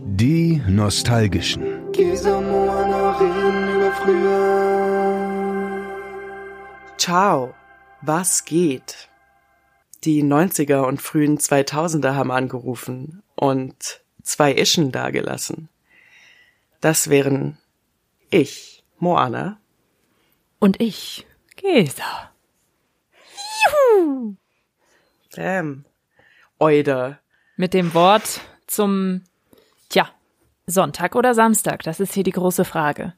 Die Nostalgischen. Ciao, was geht? Die 90er und frühen 2000er haben angerufen und zwei Ischen dagelassen. Das wären ich, Moana. Und ich, Gesa. Juhu! Bam. Eude. Mit dem Wort zum, Sonntag oder Samstag? Das ist hier die große Frage.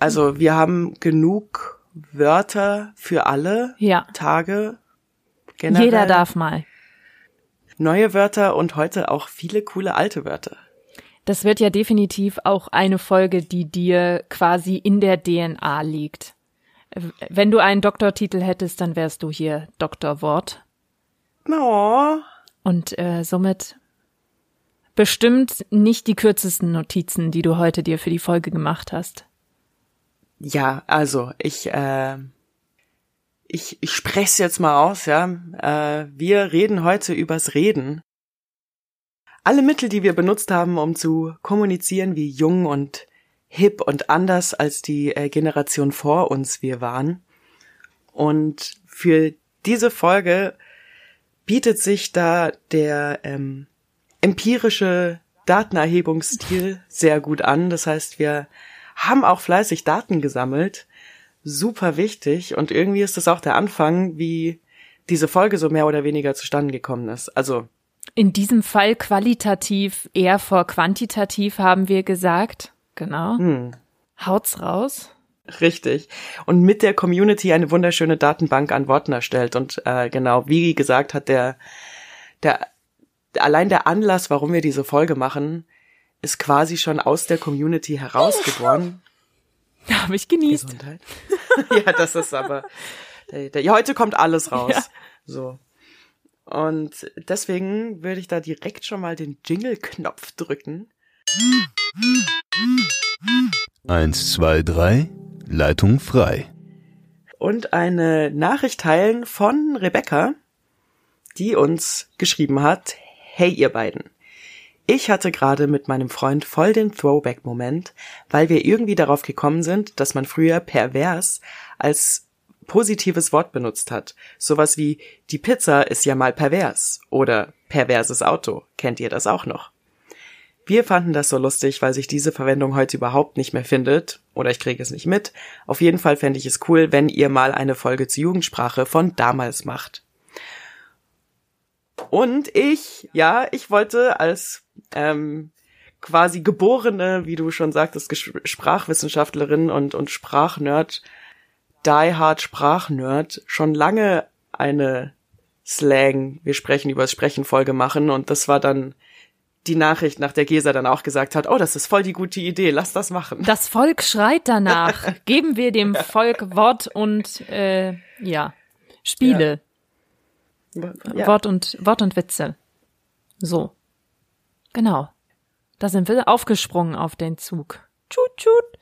Also wir haben genug Wörter für alle ja. Tage. Generell. Jeder darf mal. Neue Wörter und heute auch viele coole alte Wörter. Das wird ja definitiv auch eine Folge, die dir quasi in der DNA liegt. Wenn du einen Doktortitel hättest, dann wärst du hier Doktor Wort. Oh. Und äh, somit bestimmt nicht die kürzesten Notizen, die du heute dir für die Folge gemacht hast. Ja, also ich äh, ich, ich spreche jetzt mal aus, ja. Äh, wir reden heute übers Reden. Alle Mittel, die wir benutzt haben, um zu kommunizieren, wie jung und hip und anders als die äh, Generation vor uns wir waren. Und für diese Folge bietet sich da der ähm, empirische Datenerhebungsstil sehr gut an. Das heißt, wir haben auch fleißig Daten gesammelt. Super wichtig. Und irgendwie ist das auch der Anfang, wie diese Folge so mehr oder weniger zustande gekommen ist. Also. In diesem Fall qualitativ eher vor quantitativ haben wir gesagt. Genau. Hm. Haut's raus. Richtig. Und mit der Community eine wunderschöne Datenbank an Worten erstellt. Und äh, genau, wie gesagt, hat der, der allein der Anlass, warum wir diese Folge machen, ist quasi schon aus der Community herausgeboren. Da habe ich genießt. Gesundheit. ja, das ist aber. Der, der, ja, heute kommt alles raus. Ja. So. Und deswegen würde ich da direkt schon mal den Jingle-Knopf drücken. Eins, zwei, drei, Leitung frei. Und eine Nachricht teilen von Rebecca, die uns geschrieben hat, Hey ihr beiden. Ich hatte gerade mit meinem Freund voll den Throwback-Moment, weil wir irgendwie darauf gekommen sind, dass man früher pervers als positives Wort benutzt hat. Sowas wie die Pizza ist ja mal pervers oder perverses Auto. Kennt ihr das auch noch? Wir fanden das so lustig, weil sich diese Verwendung heute überhaupt nicht mehr findet. Oder ich kriege es nicht mit. Auf jeden Fall fände ich es cool, wenn ihr mal eine Folge zur Jugendsprache von damals macht. Und ich, ja, ich wollte als ähm, quasi geborene, wie du schon sagtest, Sprachwissenschaftlerin und, und Sprachnerd, die Hard Sprachnerd, schon lange eine Slang, wir sprechen über das Sprechen Folge machen und das war dann die Nachricht, nach der Gesa dann auch gesagt hat, oh, das ist voll die gute Idee, lass das machen. Das Volk schreit danach. Geben wir dem Volk Wort und äh, ja, Spiele. Ja. Wort und Wort und Witze. So. Genau. Da sind wir aufgesprungen auf den Zug. Tschut, tschut.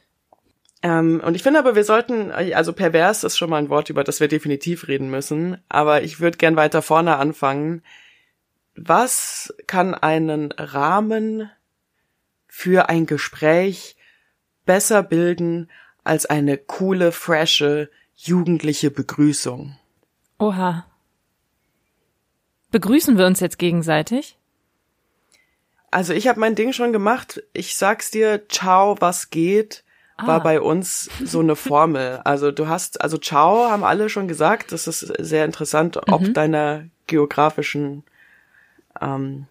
Ähm, und ich finde aber, wir sollten, also pervers ist schon mal ein Wort, über das wir definitiv reden müssen. Aber ich würde gern weiter vorne anfangen. Was kann einen Rahmen für ein Gespräch besser bilden als eine coole, frische, jugendliche Begrüßung? Oha. Begrüßen wir uns jetzt gegenseitig? Also ich habe mein Ding schon gemacht. Ich sag's dir, ciao, was geht, ah. war bei uns so eine Formel. Also du hast, also ciao haben alle schon gesagt. Das ist sehr interessant, ob mhm. deiner geografischen ähm,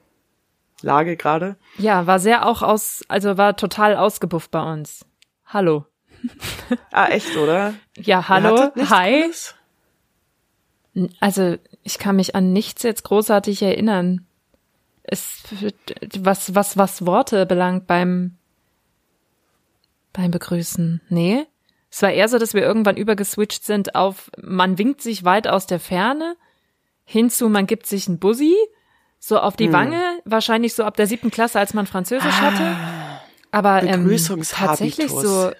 Lage gerade. Ja, war sehr auch aus, also war total ausgebufft bei uns. Hallo. ah, echt, oder? Ja, hallo, hi. Alles? Also ich kann mich an nichts jetzt großartig erinnern. Es, was, was, was Worte belangt beim, beim Begrüßen. Nee. Es war eher so, dass wir irgendwann übergeswitcht sind auf, man winkt sich weit aus der Ferne, hinzu, man gibt sich ein Bussi, so auf die hm. Wange, wahrscheinlich so ab der siebten Klasse, als man Französisch ah, hatte. Aber ähm, tatsächlich so.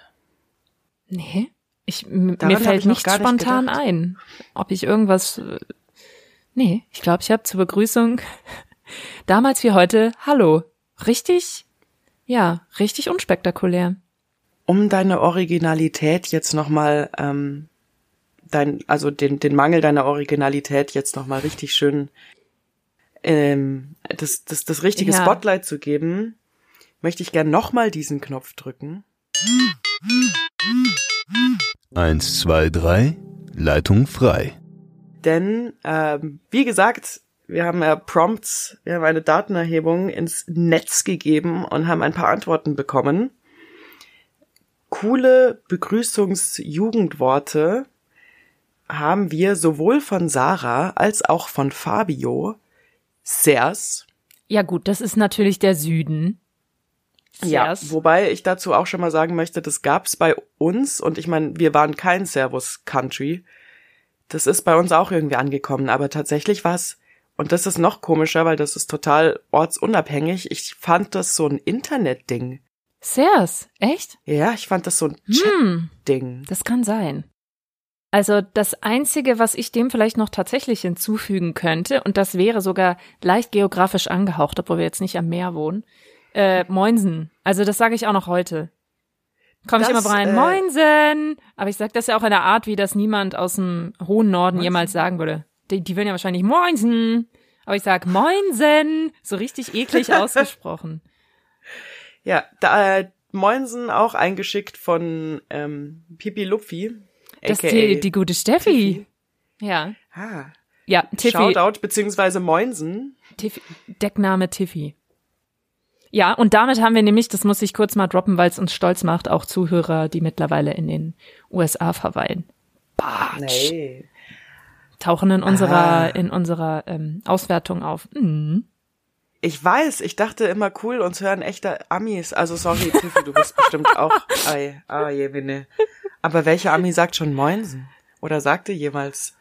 Nee. Ich, mir fällt nichts spontan nicht ein, ob ich irgendwas. Nee, ich glaube, ich habe zur Begrüßung Damals wie heute, hallo. Richtig, ja, richtig unspektakulär. Um deine Originalität jetzt nochmal, ähm, dein, also den, den Mangel deiner Originalität jetzt nochmal richtig schön ähm, das, das, das richtige Ja. Spotlight zu geben, möchte ich gern nochmal diesen Knopf drücken. Eins, zwei, drei, Leitung frei. Denn, ähm, wie gesagt, wir haben ja Prompts, wir haben eine Datenerhebung ins Netz gegeben und haben ein paar Antworten bekommen. Coole Begrüßungsjugendworte haben wir sowohl von Sarah als auch von Fabio. Sers. Ja gut, das ist natürlich der Süden. Ja, Sers. wobei ich dazu auch schon mal sagen möchte, das gab's bei uns und ich meine, wir waren kein Servus Country. Das ist bei uns auch irgendwie angekommen, aber tatsächlich war's und das ist noch komischer, weil das ist total ortsunabhängig. Ich fand das so ein Internetding. Sers, echt? Ja, ich fand das so ein Hm, Chat-Ding. das kann sein. Also das Einzige, was ich dem vielleicht noch tatsächlich hinzufügen könnte, und das wäre sogar leicht geografisch angehaucht, obwohl wir jetzt nicht am Meer wohnen, äh, Moinsen. Also das sage ich auch noch heute. Komme ich immer rein, äh, Moinsen! Aber ich sage das ja auch in der Art, wie das niemand aus dem hohen Norden Moinsen. jemals sagen würde. Die, die würden ja wahrscheinlich Moinsen! Aber ich sag Moinsen! So richtig eklig ausgesprochen. Ja, da äh, Moinsen auch eingeschickt von ähm, Pipi Lupfi. Das ist die, die gute Steffi. Tiffy. Ja. Ah, Ja, Tiffy. Shoutout beziehungsweise Moinsen. Tiffy, Deckname Tiffy. Ja, und damit haben wir nämlich, das muss ich kurz mal droppen, weil es uns stolz macht, auch Zuhörer, die mittlerweile in den USA verweilen. Batsch. Nee. Tauchen in Ah. unserer, in unserer ähm, Auswertung auf. Mhm. Ich weiß, ich dachte immer cool, uns hören echte Amis. Also sorry, Tiffy, du bist bestimmt auch. Ei, ah, je, Winne. Aber welcher Ami sagt schon Moinsen? Oder sagte jemals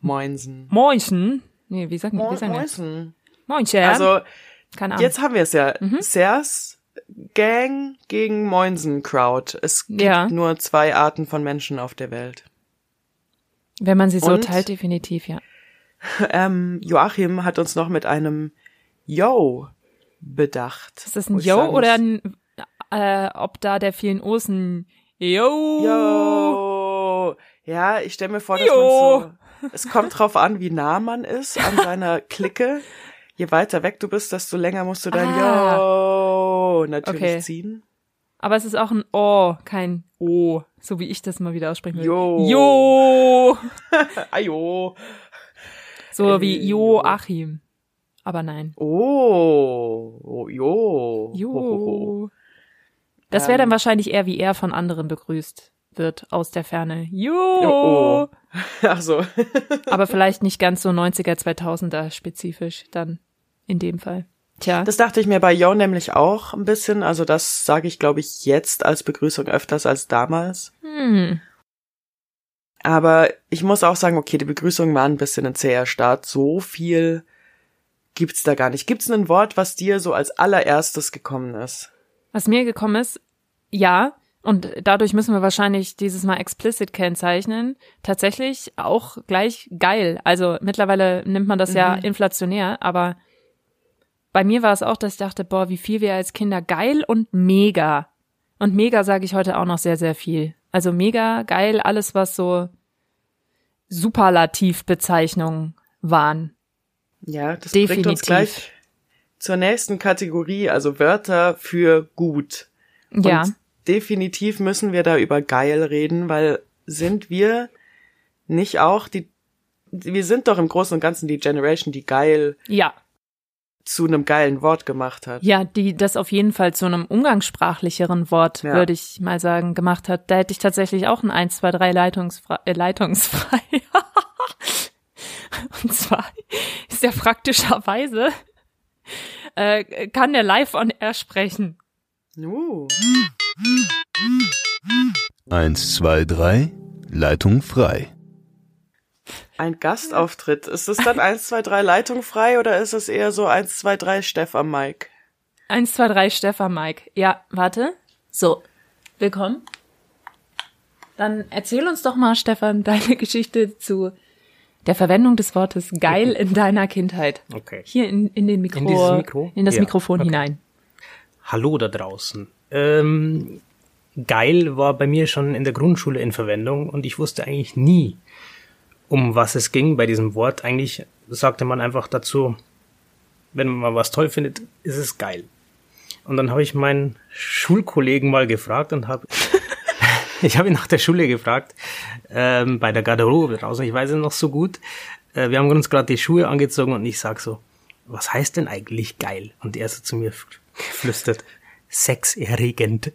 Moinsen? Moinchen. Nee, wie sagen, wie Mo sagen wir? Moinsen. Moinchen. Also, Keine Ahnung. jetzt haben wir es ja. Mhm. Sers Gang gegen Moinsen Crowd. Es gibt Ja. nur zwei Arten von Menschen auf der Welt. Wenn man sie so Und? teilt, definitiv, ja. Ähm, Joachim hat uns noch mit einem Yo bedacht. Ist das ein Yo oder ein, äh, ob da der vielen O's ein Yo? Yo. Ja, ich stelle mir vor, dass man so. Es kommt drauf an, wie nah man ist an seiner Clique. Je weiter weg du bist, desto länger musst du dein Ah. Yo natürlich Okay. ziehen. Aber es ist auch ein O, kein O, so wie ich das mal wieder aussprechen will. Jo. Jo. Ayo. So Äh, wie Jo. Joachim. Aber nein. Oh. oh jo. Jo. Das wäre dann Ähm. wahrscheinlich eher wie er von anderen begrüßt wird aus der Ferne. Jo. Oh. Ach so. Aber vielleicht nicht ganz so 90er, 2000er spezifisch dann in dem Fall. Tja. Das dachte ich mir bei Yo nämlich auch ein bisschen. Also das sage ich, glaube ich, jetzt als Begrüßung öfters als damals. hm. Aber ich muss auch sagen, okay, die Begrüßung war ein bisschen ein zäher Start. So viel gibt's da gar nicht. Gibt's ein Wort, was dir so als allererstes gekommen ist? Was mir gekommen ist, ja, und dadurch müssen wir wahrscheinlich dieses Mal explicit kennzeichnen. Tatsächlich auch gleich geil. Also mittlerweile nimmt man das ja inflationär, aber bei mir war es auch, dass ich dachte, boah, wie viel wir als Kinder geil und mega. Und mega sage ich heute auch noch sehr, sehr viel. Also mega, geil, alles, was so Superlativbezeichnungen waren. Ja, das bringt Definitiv. uns gleich zur nächsten Kategorie, also Wörter für gut. Und Ja. Definitiv müssen wir da über geil reden, weil sind wir nicht auch die, wir sind doch im Großen und Ganzen die Generation, die geil Ja. zu einem geilen Wort gemacht hat. Ja, die das auf jeden Fall zu einem umgangssprachlicheren Wort, Ja. würde ich mal sagen, gemacht hat. Da hätte ich tatsächlich auch ein 1, 2, 3 leitungsfrei. Äh, leitungsfrei. Und zwar ist er praktischerweise, äh, kann der live on air sprechen. Uh. Eins, zwei, drei, Leitung frei. Ein Gastauftritt. Ist es dann 1, 2, 3 Leitung frei oder ist es eher so 1, 2, 3 Steff am Mic? 1, 2, 3, Stefan Mike. Ja, warte. So, willkommen. Dann erzähl uns doch mal, Stefan, deine Geschichte zu der Verwendung des Wortes geil in deiner Kindheit. Okay. Hier in, in den Mikro, In Mikro? in das Ja, Mikrofon okay. hinein. Hallo da draußen. Ähm, geil war bei mir schon in der Grundschule in Verwendung und ich wusste eigentlich nie, um was es ging bei diesem Wort. Eigentlich sagte man einfach dazu, wenn man was toll findet, ist es geil. Und dann habe ich meinen Schulkollegen mal gefragt und habe ich habe ihn nach der Schule gefragt, ähm, bei der Garderobe draußen, ich weiß es noch so gut. Äh, wir haben uns gerade die Schuhe angezogen und ich sag so, was heißt denn eigentlich geil? Und er so zu mir flüstert, sexerregend.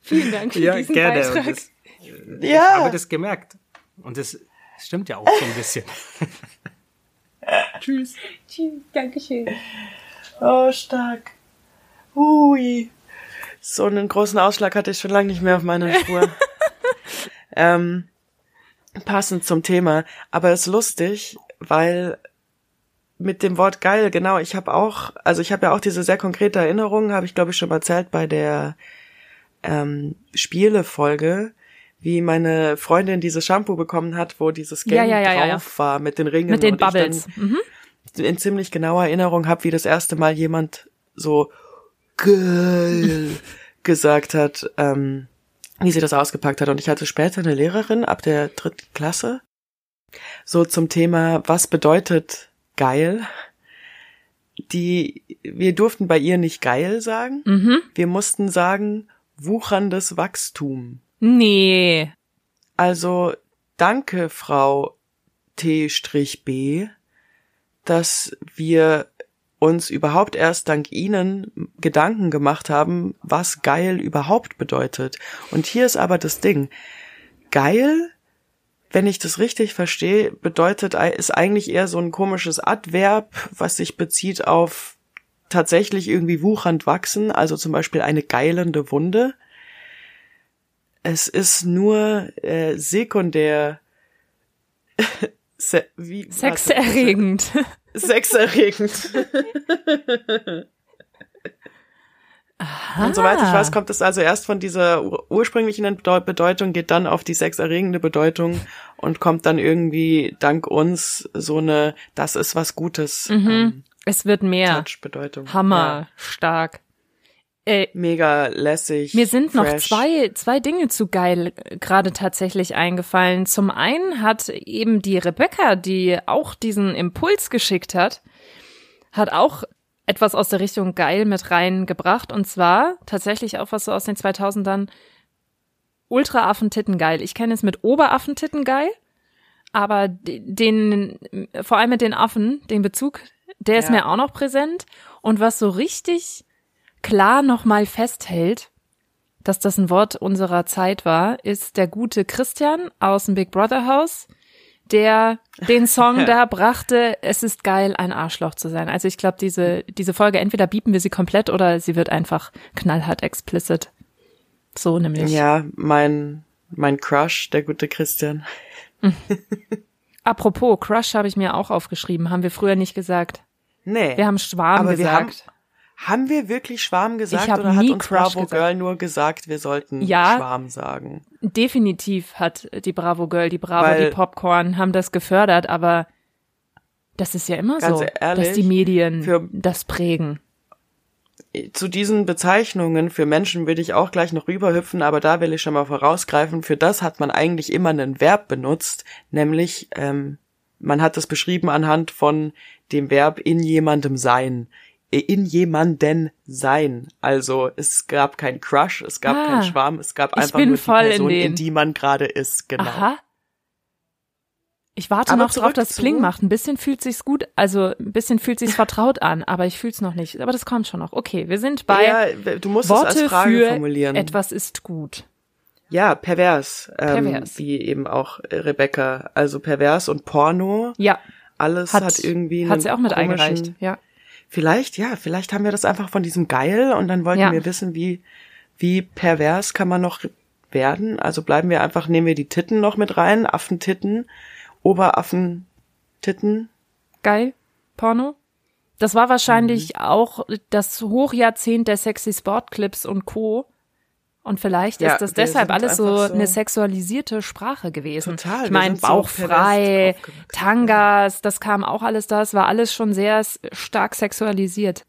Vielen Dank für Ja, diesen gerne. Beitrag. Das, ich Ja. habe das gemerkt. Und das stimmt ja auch so ein bisschen. Tschüss. Tschüss. Dankeschön. Oh, stark. Hui. So einen großen Ausschlag hatte ich schon lange nicht mehr auf meiner Spur. ähm, passend zum Thema. Aber es ist lustig, weil mit dem Wort geil, genau, ich habe auch, also ich habe ja auch diese sehr konkrete Erinnerung, habe ich glaube ich schon mal erzählt bei der ähm, Spielefolge, wie meine Freundin dieses Shampoo bekommen hat, wo dieses Game Ja, ja, ja, drauf war mit den Ringen Mit den und ich dann Bubbles. Mhm. in ziemlich genauer Erinnerung habe, wie das erste Mal jemand so geil gesagt hat, ähm, wie sie das ausgepackt hat. Und ich hatte später eine Lehrerin ab der dritten Klasse, so zum Thema, was bedeutet geil? Die, wir durften bei ihr nicht geil sagen. Mhm. Wir mussten sagen, wucherndes Wachstum. Nee. Also danke, Frau T-B, dass wir uns überhaupt erst dank Ihnen Gedanken gemacht haben, was geil überhaupt bedeutet. Und hier ist aber das Ding. Geil, wenn ich das richtig verstehe, bedeutet, ist eigentlich eher so ein komisches Adverb, was sich bezieht auf tatsächlich irgendwie wuchernd wachsen, also zum Beispiel eine geilende Wunde. Es ist nur äh, sekundär se wie, was- Sexerregend. Sexerregend. Und soweit ich weiß, kommt es also erst von dieser ur ursprünglichen Bedeu- Bedeutung, geht dann auf die sexerregende Bedeutung und kommt dann irgendwie dank uns so eine, das ist was Gutes, ähm, Es wird mehr. Touch-Bedeutung. Hammer. Stark. Äh, Ja, mega lässig. Mir sind noch fresh. zwei, zwei Dinge zu geil gerade tatsächlich eingefallen. Zum einen hat eben die Rebecca, die auch diesen Impuls geschickt hat, hat auch etwas aus der Richtung geil mit reingebracht. Und zwar tatsächlich auch was so aus den 2000ern Ultra-Affentitten geil. Ich kenne es mit Oberaffentitten geil, aber de- den, vor allem mit den Affen, den Bezug, der ist Ja. mir auch noch präsent. Und was so richtig klar nochmal festhält, dass das ein Wort unserer Zeit war, ist der gute Christian aus dem Big Brother Haus, der den Song da brachte, es ist geil, ein Arschloch zu sein. Also ich glaube, diese, diese Folge, entweder biepen wir sie komplett oder sie wird einfach knallhart explicit. So nämlich. Ja, mein, mein Crush, der gute Christian. Apropos, Crush habe ich mir auch aufgeschrieben, haben wir früher nicht gesagt. Nee. Wir haben Schwarm Aber gesagt. Haben wir wirklich Schwarm gesagt oder hat uns Crush Bravo gesagt. Girl nur gesagt, wir sollten Ja. Schwarm sagen? Definitiv hat die Bravo Girl, die Bravo, Weil- die Popcorn haben das gefördert, aber das ist ja immer so, ehrlich, dass die Medien für- das prägen. Zu diesen Bezeichnungen für Menschen will ich auch gleich noch rüberhüpfen, aber da will ich schon mal vorausgreifen. Für das hat man eigentlich immer ein Verb benutzt, nämlich ähm, man hat das beschrieben anhand von dem Verb in jemandem sein. In jemanden sein. Also es gab kein Crush, es gab Ah, keinen Schwarm, es gab einfach nur die voll in Person, in, den- die man gerade ist. Genau. Aha. Ich warte Aber noch drauf, dass Pling macht. Ein bisschen fühlt sich's gut, also ein bisschen fühlt sich's vertraut an, aber ich fühl's noch nicht. Aber das kommt schon noch. Okay, wir sind bei ja, du musst es als Worte Frage für formulieren. etwas ist gut. Ja, pervers. Ähm, Pervers. Wie eben auch Rebecca. Also pervers und Porno. Ja, Alles hat, hat, irgendwie hat sie auch mit eingereicht. Ja. Vielleicht, ja, vielleicht haben wir das einfach von diesem Geil und dann wollten Ja. wir wissen, wie, wie pervers kann man noch werden. Also bleiben wir einfach, nehmen wir die Titten noch mit rein, Affentitten, Oberaffentitten. Geil. Porno. Das war wahrscheinlich Mhm. auch das Hochjahrzehnt der sexy Sportclips und Co. Und vielleicht Ja, ist das deshalb alles so, so- eine sexualisierte Sprache gewesen. Total, Ich meine, so bauchfrei, aufgewachsen. Tangas, das kam auch alles da. Es war alles schon sehr stark sexualisiert.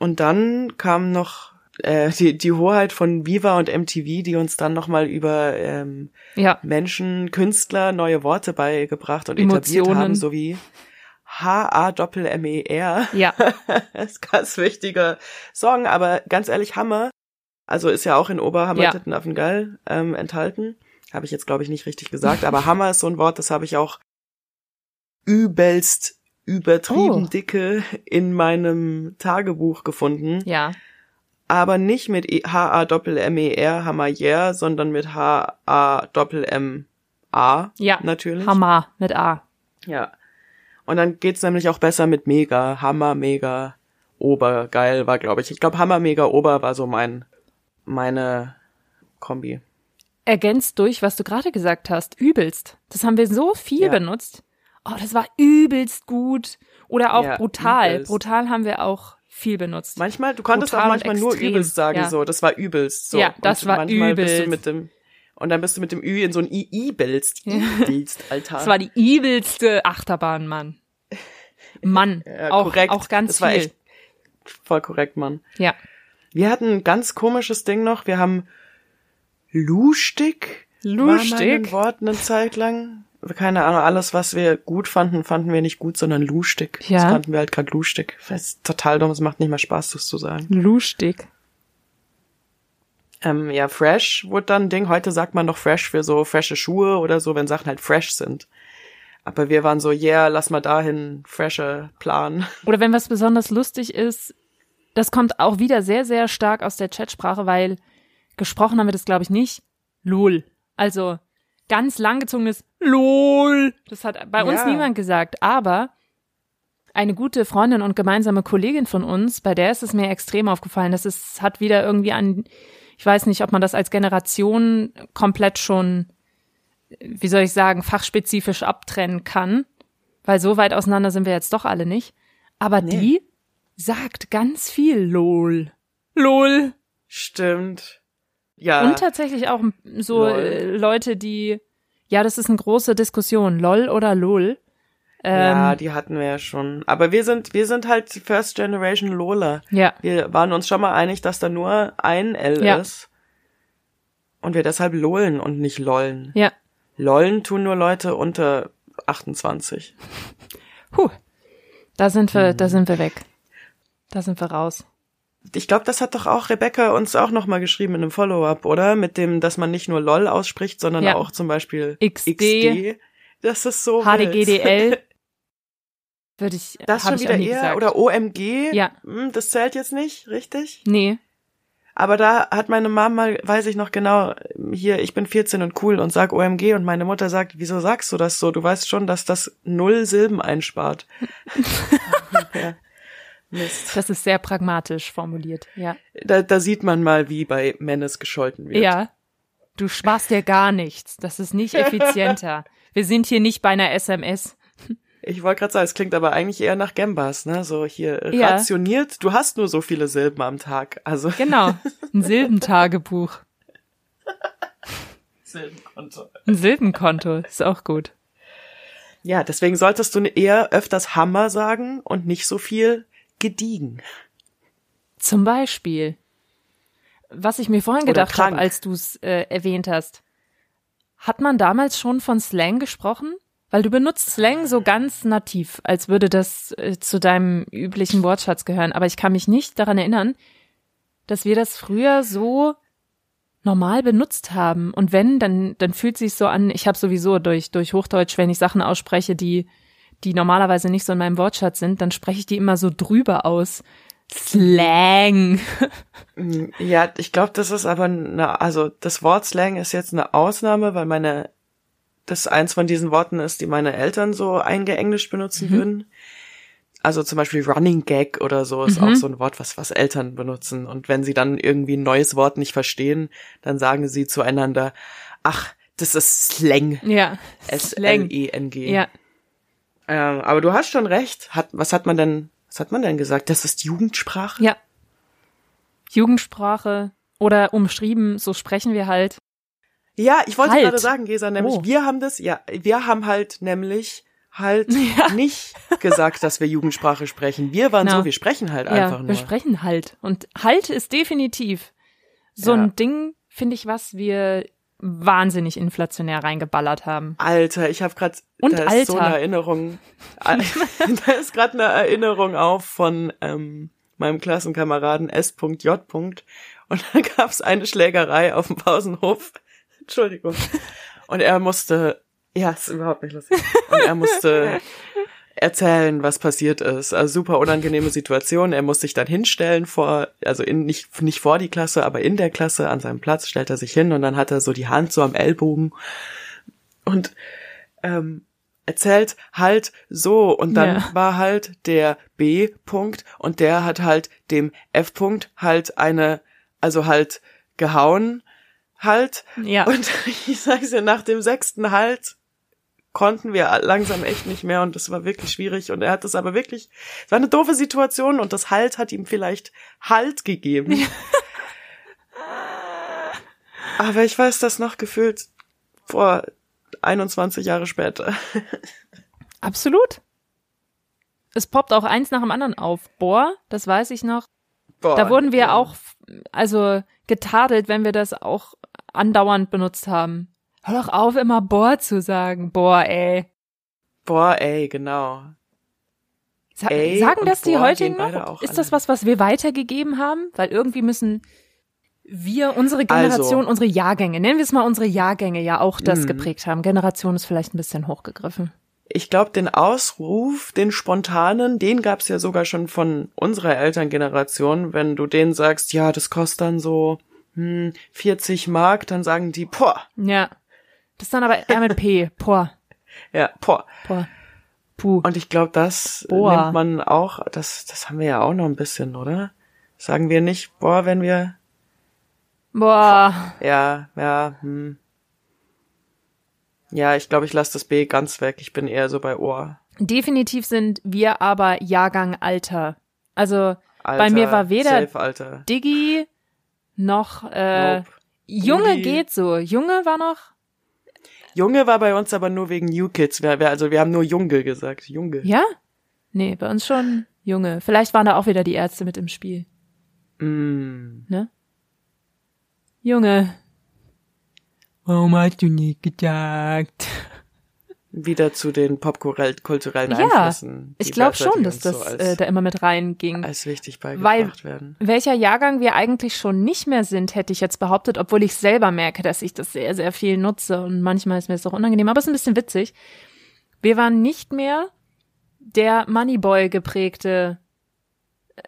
Und dann kam noch äh, die, die Hoheit von Viva und MTV, die uns dann nochmal über ähm, Ja, Menschen, Künstler neue Worte beigebracht und Emotionen. etabliert haben, sowie H-A-Doppel-M-E-R. ja, Das ist ganz wichtiger Song, aber ganz ehrlich, Hammer. Also ist ja auch in Oberhammer Ja. Geil ähm, enthalten. Habe ich jetzt, glaube ich, nicht richtig gesagt, aber Hammer ist so ein Wort, das habe ich auch übelst übertrieben Oh. dicke in meinem Tagebuch gefunden. ja. Aber nicht mit H-A-Doppel-M-E-R, Hammer yeah, sondern mit H-A-Doppel-M-A. Ja, Natürlich. Hammer mit A. Ja. Und dann geht's nämlich auch besser mit Mega, Hammer, Mega, Ober, geil war, glaube ich. Ich glaube, Hammer, Mega, Ober war so mein, meine Kombi. Ergänzt durch, was du gerade gesagt hast, übelst. Das haben wir so viel Ja. benutzt. Oh, das war übelst gut. Oder auch Ja, brutal. übelst. Brutal haben wir auch viel benutzt. Manchmal, du konntest Brutal auch manchmal nur übelst sagen, ja. so. Das war übelst, so. Ja, das und war manchmal Bist übelst. du mit dem, und dann bist du mit dem Ü in so ein I-I-Bilst. I-Bilst, Alter. Das war die übelste Achterbahn, Mann. Mann, Ja, auch, korrekt. auch ganz Das war viel. echt voll korrekt, Mann. Ja. Wir hatten ein ganz komisches Ding noch. Wir haben Lustig. War mal Lustig? ein Wort eine Zeit lang. Keine Ahnung, alles, was wir gut fanden, fanden wir nicht gut, sondern lustig. Ja. Das fanden wir halt gerade lustig. Das ist total dumm, es macht nicht mehr Spaß, das zu sagen. Lustig. Ähm, ja, fresh wurde dann ein Ding. Heute sagt man noch fresh für so frische Schuhe oder so, wenn Sachen halt fresh sind. Aber wir waren so, yeah, lass mal dahin fresher Plan. Oder wenn was besonders lustig ist, das kommt auch wieder sehr, sehr stark aus der Chatsprache, weil gesprochen haben wir das, glaube ich, nicht. LOL. Also ganz langgezogenes LOL. Das hat bei uns Ja. niemand gesagt. Aber eine gute Freundin und gemeinsame Kollegin von uns, bei der ist es mir extrem aufgefallen. Das ist, hat wieder irgendwie an, ich weiß nicht, ob man das als Generation komplett schon, wie soll ich sagen, fachspezifisch abtrennen kann. Weil so weit auseinander sind wir jetzt doch alle nicht. Aber Nee. die sagt ganz viel LOL. LOL. Stimmt. Ja. Und tatsächlich auch so Lol. äh, Leute, die, ja, das ist eine große Diskussion, LOL oder LOL. ja, Ähm, die hatten wir ja schon. Aber wir sind, wir sind halt die First Generation Lola. ja, Wir waren uns schon mal einig, dass da nur ein L Ja. ist. Und wir deshalb lollen und nicht lollen. ja. Lollen tun nur Leute unter 28. Puh. Da sind wir, Mhm. da sind wir weg. Da sind wir raus. Ich glaube, das hat doch auch Rebecca uns auch noch mal geschrieben in einem Follow-up, oder? Mit dem, dass man nicht nur LOL ausspricht, sondern Ja. auch zum Beispiel XD. XD. Das ist so. HDGDL. Würde ich, Das schon ich wieder eher gesagt. oder OMG. Ja. Hm, Das zählt jetzt nicht, richtig? Nee. Aber da hat meine Mama mal, weiß ich noch genau, hier, ich bin 14 und cool und sag OMG und meine Mutter sagt, wieso sagst du das so? Du weißt schon, dass das null Silben einspart. ja. Mist. Das ist sehr pragmatisch formuliert. Ja. Da, da sieht man mal, wie bei Mennes gescholten wird. Ja. Du sparst dir gar nichts. Das ist nicht effizienter. Wir sind hier nicht bei einer SMS. Ich wollte gerade sagen, es klingt aber eigentlich eher nach Gambas, ne? So hier Ja. rationiert. Du hast nur so viele Silben am Tag. Also Genau. Ein Silbentagebuch. Silbenkonto. Ein Silbenkonto. Ist auch gut. Ja, deswegen solltest du eher öfters Hammer sagen und nicht so viel gediegen. Zum Beispiel. Was ich mir vorhin gedacht habe, als du es äh, erwähnt hast. Hat man damals schon von Slang gesprochen? Weil du benutzt Slang so ganz nativ, als würde das äh, zu deinem üblichen Wortschatz gehören. Aber ich kann mich nicht daran erinnern, dass wir das früher so normal benutzt haben. Und wenn, dann, dann fühlt sich so an, ich habe sowieso durch, durch Hochdeutsch, wenn ich Sachen ausspreche, die, die normalerweise nicht so in meinem Wortschatz sind, dann spreche ich die immer so drüber aus. Slang. Ja, ich glaube, das ist aber eine, also das Wort Slang ist jetzt eine Ausnahme, weil meine, das eins von diesen Worten ist, die meine Eltern so eingeenglischt benutzen würden. Also zum Beispiel Running Gag oder so ist auch so ein Wort, was, was Eltern benutzen. Und wenn sie dann irgendwie ein neues Wort nicht verstehen, dann sagen sie zueinander, ach, das ist Slang. Ja. Slang. S-L-E-N-G. Ja. Ähm, aber du hast schon recht. Hat, was hat man denn, was hat man denn gesagt? Das ist Jugendsprache? Ja. Jugendsprache Oder umschrieben, so sprechen wir halt. Ja, ich wollte Halt. gerade sagen, Gesa, nämlich Oh. wir haben das, ja, wir haben halt nämlich halt Ja. nicht gesagt, dass wir Jugendsprache sprechen. Wir waren Genau. so, wir sprechen halt Ja, einfach nur. wir sprechen halt. Und halt ist definitiv so Ja. ein Ding, finde ich, was wir wahnsinnig inflationär reingeballert haben. Alter, ich habe gerade Und da ist so Alter. eine Erinnerung. da ist gerade eine Erinnerung auf von ähm, meinem Klassenkameraden S.J. Und da gab es eine Schlägerei auf dem Pausenhof. Entschuldigung. Und er musste, ja, ist überhaupt nicht lustig. Und er musste erzählen, was passiert ist. Also super unangenehme Situation. Er muss sich dann hinstellen vor, also in, nicht, nicht vor die Klasse, aber in der Klasse an seinem Platz stellt er sich hin und dann hat er so die Hand so am Ellbogen und ähm, erzählt halt so und dann Ja. war halt der B Punkt und der hat halt dem F Punkt halt eine also halt gehauen halt Ja. und ich sag's dir nach dem sechsten halt konnten wir langsam echt nicht mehr und das war wirklich schwierig und er hat das aber wirklich es war eine doofe Situation und das Halt hat ihm vielleicht Halt gegeben. aber ich weiß das noch gefühlt vor 21 Jahre später. Absolut. Es poppt auch eins nach dem anderen auf. Boah, das weiß ich noch. Boah, Da wurden wir ja. auch, also getadelt, wenn wir das auch andauernd benutzt haben. Hör doch auf, immer boah zu sagen. Boah, ey. Boah, ey, genau. Sa Ey sagen das die heutigen noch? Ist das was, was wir weitergegeben haben? Weil irgendwie müssen wir, unsere Generation, Also. unsere Jahrgänge, nennen wir es mal unsere Jahrgänge, ja auch das Mhm. geprägt haben. Generation ist vielleicht ein bisschen hochgegriffen. Ich glaube, den Ausruf, den spontanen, den gab's ja sogar schon von unserer Elterngeneration. Wenn du denen sagst, ja, das kostet dann so hm, 40 Mark, dann sagen die, boah, Ja. Das ist dann aber eher mit P. Boah, ja, boah. boah. Puh. Und ich glaube, das Boah. nimmt man auch, das, das haben wir ja auch noch ein bisschen, oder? Sagen wir nicht, boah, wenn wir, Boah. ja, ja, hm. Ja, ich glaube, ich lasse das B ganz weg. Ich bin eher so bei Ohr. Definitiv sind wir aber Jahrgang Alter. Also Alter, bei mir war weder Safe. Diggi noch äh, Nope. Junge Udi. geht so. Junge war noch. Junge war bei uns aber nur wegen New Kids. Wir, wir, also wir haben nur Junge gesagt. Junge. Ja? Nee, bei uns schon Junge. Vielleicht waren da auch wieder die Ärzte mit im Spiel. Mm. Ne? Junge. Warum hast du nicht gesagt? Wieder zu den popkulturellen Ja, Einflüssen. die Ich glaube schon, dass das so äh, da immer mit reinging. als wichtig Weil- beigebracht werden. Welcher Jahrgang wir eigentlich schon nicht mehr sind, hätte ich jetzt behauptet, obwohl ich selber merke, dass ich das sehr, sehr viel nutze und manchmal ist mir das auch unangenehm, aber es ist ein bisschen witzig. Wir waren nicht mehr der Moneyboy geprägte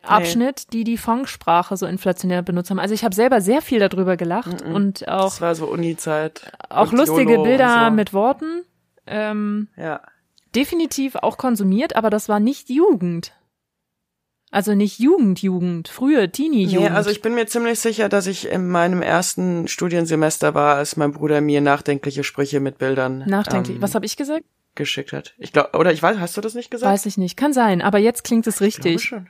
Abschnitt, die die Fondsprache so inflationär benutzt haben. Also ich habe selber sehr viel darüber gelacht und auch, Das war so Uni-Zeit. auch lustige YOLO Bilder so. mit Worten. Ähm, Ja. definitiv auch konsumiert, aber das war nicht Jugend. Also nicht Jugend, Jugend, frühe Teenie-Jugend. Nee, also ich bin mir ziemlich sicher, dass ich in meinem ersten Studiensemester war, als mein Bruder mir nachdenkliche Sprüche mit Bildern Nachdenklich. ähm, Was habe ich gesagt? geschickt hat. Ich glaube, oder ich weiß, hast du das nicht gesagt? Weiß ich nicht. Kann sein, aber jetzt klingt es Ich glaube richtig. schon.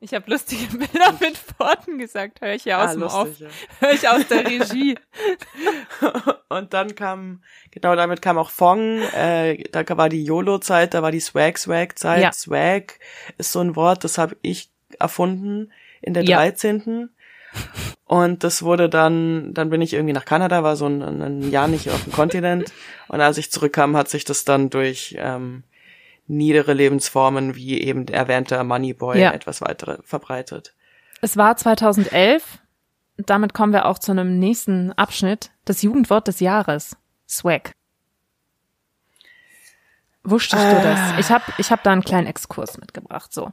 Ich habe lustige Bilder mit Worten gesagt. Hör ich ja aus Ah, dem lustig, Off. Hör ich aus der Regie. ja. Und dann kam, genau damit kam auch Fong, äh, da war die YOLO-Zeit, da war die Swag-Swag-Zeit. Ja. Swag ist so ein Wort, das habe ich erfunden in der Ja. 13. Und das wurde dann, dann bin ich irgendwie nach Kanada, war so ein, ein Jahr nicht auf dem Kontinent. Und als ich zurückkam, hat sich das dann durch ähm, niedere Lebensformen wie eben der erwähnte Moneyboy Ja. etwas weiter verbreitet. Es war 2011. Damit kommen wir auch zu einem nächsten Abschnitt. Das Jugendwort des Jahres. Swag. Wusstest du das? Ich habe ich hab da einen kleinen Exkurs mitgebracht. So,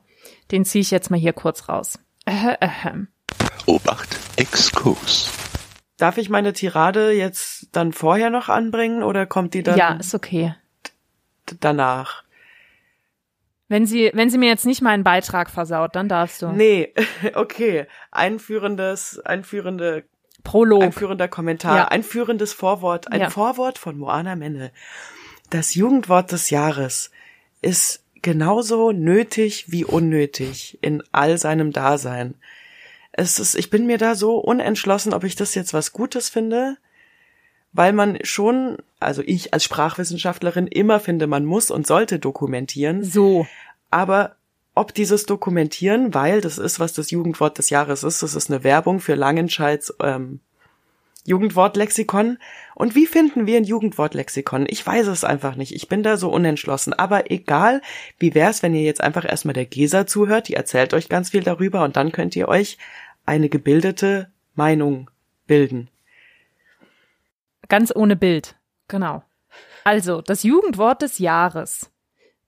den ziehe ich jetzt mal hier kurz raus. Äh, äh. Obacht, Exkurs. Darf ich meine Tirade jetzt dann vorher noch anbringen oder kommt die dann Ja, ist okay. danach? Wenn sie, wenn sie mir jetzt nicht meinen Beitrag versaut, dann darfst du. Nee, okay. Einführendes, einführende, Prolog. einführender Kommentar, Ja. einführendes Vorwort, ein Ja. Vorwort von Moana Menne. Das Jugendwort des Jahres ist genauso nötig wie unnötig in all seinem Dasein. es ist, ich bin mir da so unentschlossen, ob ich das jetzt was Gutes finde, weil man schon, also ich als Sprachwissenschaftlerin immer finde, man muss und sollte dokumentieren. So. Aber ob dieses Dokumentieren, weil das ist, was das Jugendwort des Jahres ist, das ist eine Werbung für Langenscheids ähm, Jugendwortlexikon. Und wie finden wir ein Jugendwortlexikon? Ich weiß es einfach nicht. Ich bin da so unentschlossen. Aber egal, wie wär's, wenn ihr jetzt einfach erstmal der Gesa zuhört? Die erzählt euch ganz viel darüber und dann könnt ihr euch eine gebildete Meinung bilden. Ganz ohne Bild. Genau. Also, das Jugendwort des Jahres.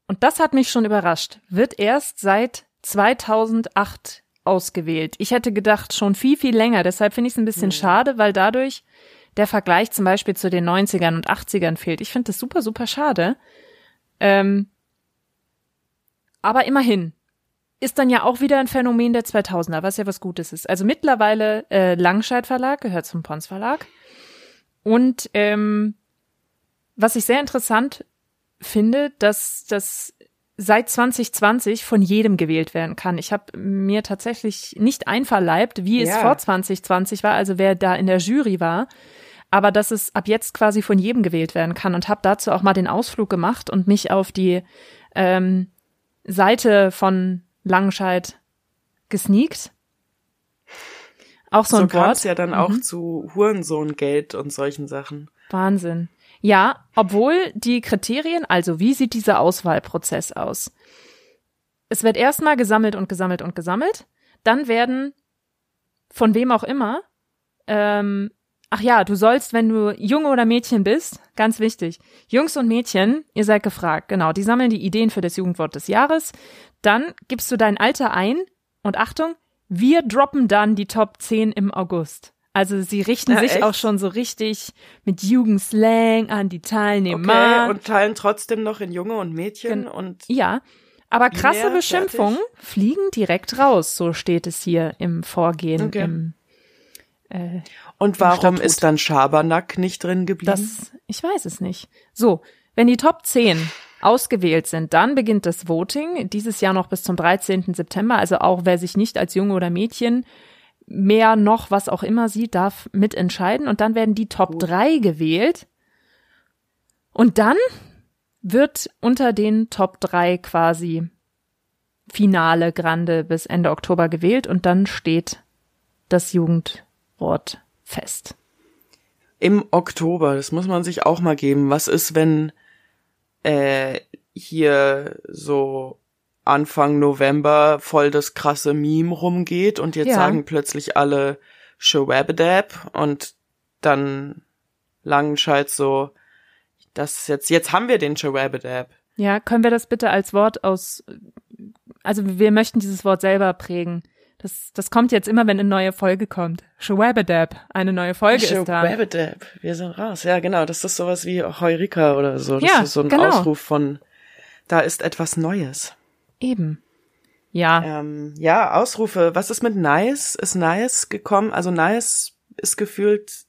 Und das hat mich schon überrascht. Wird erst seit 2008 ausgewählt. Ich hätte gedacht, schon viel, viel länger. Deshalb finde ich es ein bisschen mhm. schade, weil dadurch der Vergleich zum Beispiel zu den 90ern und 80ern fehlt. Ich finde das super, super schade. Ähm, aber immerhin ist dann ja auch wieder ein Phänomen der 2000er, was ja was Gutes ist. Also mittlerweile äh, Langscheid Verlag gehört zum Pons Verlag. Und ähm, was ich sehr interessant finde, dass das seit 2020 von jedem gewählt werden kann. Ich habe mir tatsächlich nicht einverleibt, wie es ja. vor 2020 war, also wer da in der Jury war, aber dass es ab jetzt quasi von jedem gewählt werden kann und habe dazu auch mal den Ausflug gemacht und mich auf die ähm, Seite von Langenscheid gesneakt. Auch so, so ein Wort. ja dann auch mhm. zu Hurensohngeld und solchen Sachen. Wahnsinn. Ja, obwohl die Kriterien, also wie sieht dieser Auswahlprozess aus? Es wird erstmal gesammelt und gesammelt und gesammelt. Dann werden von wem auch immer, ähm, ach ja, du sollst, wenn du Junge oder Mädchen bist, ganz wichtig, Jungs und Mädchen, ihr seid gefragt, genau, die sammeln die Ideen für das Jugendwort des Jahres. Dann gibst du dein Alter ein und Achtung, wir droppen dann die Top 10 im August. Also sie richten ja, sich echt? auch schon so richtig mit Jugendslang an die Teilnehmer. Okay, und teilen trotzdem noch in Junge und Mädchen Gen und. Ja. Aber krasse Beschimpfungen fliegen direkt raus, so steht es hier im Vorgehen. Okay. Im, äh, und warum ist dann Schabernack nicht drin geblieben? Das, ich weiß es nicht. So, wenn die Top 10 ausgewählt sind, dann beginnt das Voting, dieses Jahr noch bis zum 13. September. Also auch wer sich nicht als Junge oder Mädchen mehr noch, was auch immer sie darf mitentscheiden und dann werden die Top 3 gewählt. Und dann wird unter den Top 3 quasi Finale Grande bis Ende Oktober gewählt und dann steht das Jugendwort fest. Im Oktober, das muss man sich auch mal geben. Was ist, wenn äh, hier so Anfang November voll das krasse Meme rumgeht und jetzt ja. sagen plötzlich alle Showabadab und dann Langenscheid so, das ist jetzt, jetzt haben wir den Showabadab. Ja, können wir das bitte als Wort aus, also wir möchten dieses Wort selber prägen. Das, das kommt jetzt immer, wenn eine neue Folge kommt. Showabadab, eine neue Folge ist da. Showabadab, wir sind raus. Ja, genau, das ist sowas wie Heurika oder so. Das ja, ist so ein genau. Ausruf von, da ist etwas Neues. Eben. Ja. Ähm, ja, Ausrufe. Was ist mit Nice? Ist Nice gekommen? Also Nice ist gefühlt,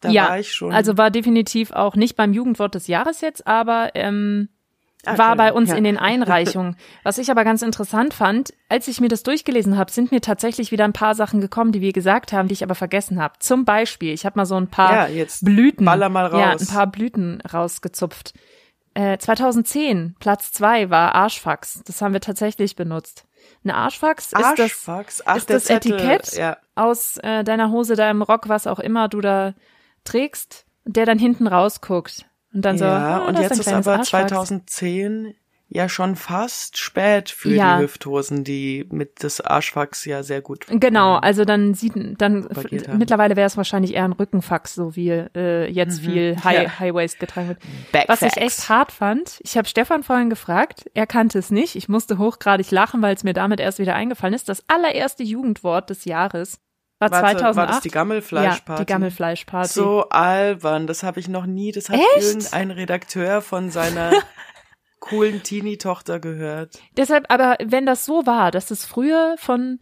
da ja, war ich schon. Also war definitiv auch nicht beim Jugendwort des Jahres jetzt, aber ähm, ah, war bei uns ja. in den Einreichungen. Was ich aber ganz interessant fand, als ich mir das durchgelesen habe, sind mir tatsächlich wieder ein paar Sachen gekommen, die wir gesagt haben, die ich aber vergessen habe. Zum Beispiel, ich habe mal so ein paar ja, Blüten, baller mal raus. ja, ein paar Blüten rausgezupft. 2010, äh, Platz zwei war Arschfax. Das haben wir tatsächlich benutzt. Eine Arschfax, Arschfax? ist das, Ach, ist das Etikett ja. aus äh, deiner Hose, deinem Rock, was auch immer du da trägst, der dann hinten rausguckt. Und dann ja, so, ja, oh, und jetzt ist aber Arschfax. 2010 ja schon fast spät für ja. die Hüfthosen, die mit des Arschfax ja sehr gut. Genau, also dann sieht dann mittlerweile wäre es wahrscheinlich eher ein Rückenfax, so wie äh, jetzt mhm. viel High, ja. High Waist getragen wird. Backfax. Was ich echt hart fand, ich habe Stefan vorhin gefragt, er kannte es nicht. Ich musste hochgradig lachen, weil es mir damit erst wieder eingefallen ist. Das allererste Jugendwort des Jahres war Warte, 2008. War das die Gammelfleischparty? Ja, die Gammelfleischparty. So albern, das habe ich noch nie. Das hat Echt? irgendein Redakteur von seiner coolen Teenie-Tochter gehört. Deshalb, aber wenn das so war, dass es früher von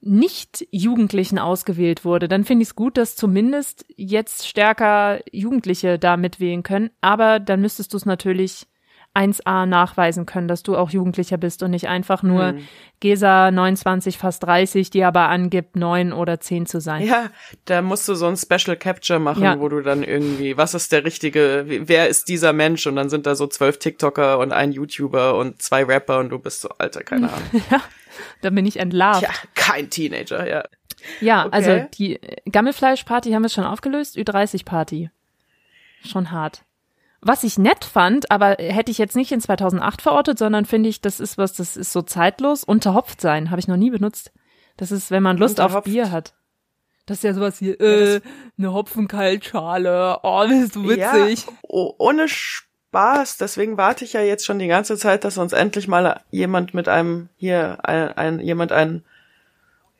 nicht-Jugendlichen ausgewählt wurde, dann finde ich es gut, dass zumindest jetzt stärker Jugendliche da mitwählen können. Aber dann müsstest du es natürlich 1a nachweisen können, dass du auch Jugendlicher bist und nicht einfach nur Hm. Gesa 29, fast 30, die aber angibt, 9 oder 10 zu sein. Ja, da musst du so ein Special Capture machen, Ja. wo du dann irgendwie, was ist der richtige, wer ist dieser Mensch? Und dann sind da so zwölf TikToker und ein YouTuber und zwei Rapper und du bist so, Alter, keine Ahnung. Da bin ich entlarvt. Ja, kein Teenager, ja. Ja, Okay. also die Gammelfleisch-Party haben wir schon aufgelöst, Ü30-Party. Schon hart. Was ich nett fand, aber hätte ich jetzt nicht in 2008 verortet, sondern finde ich, das ist was, das ist so zeitlos. Unterhopft sein, habe ich noch nie benutzt. Das ist, wenn man Lust auf. Bier hat. Das ist ja sowas hier, äh, eine Hopfenkaltschale, oh, bist du witzig. Ja, oh, ohne Spaß. Deswegen warte ich ja jetzt schon die ganze Zeit, dass uns endlich mal jemand mit einem, hier, ein, ein jemand ein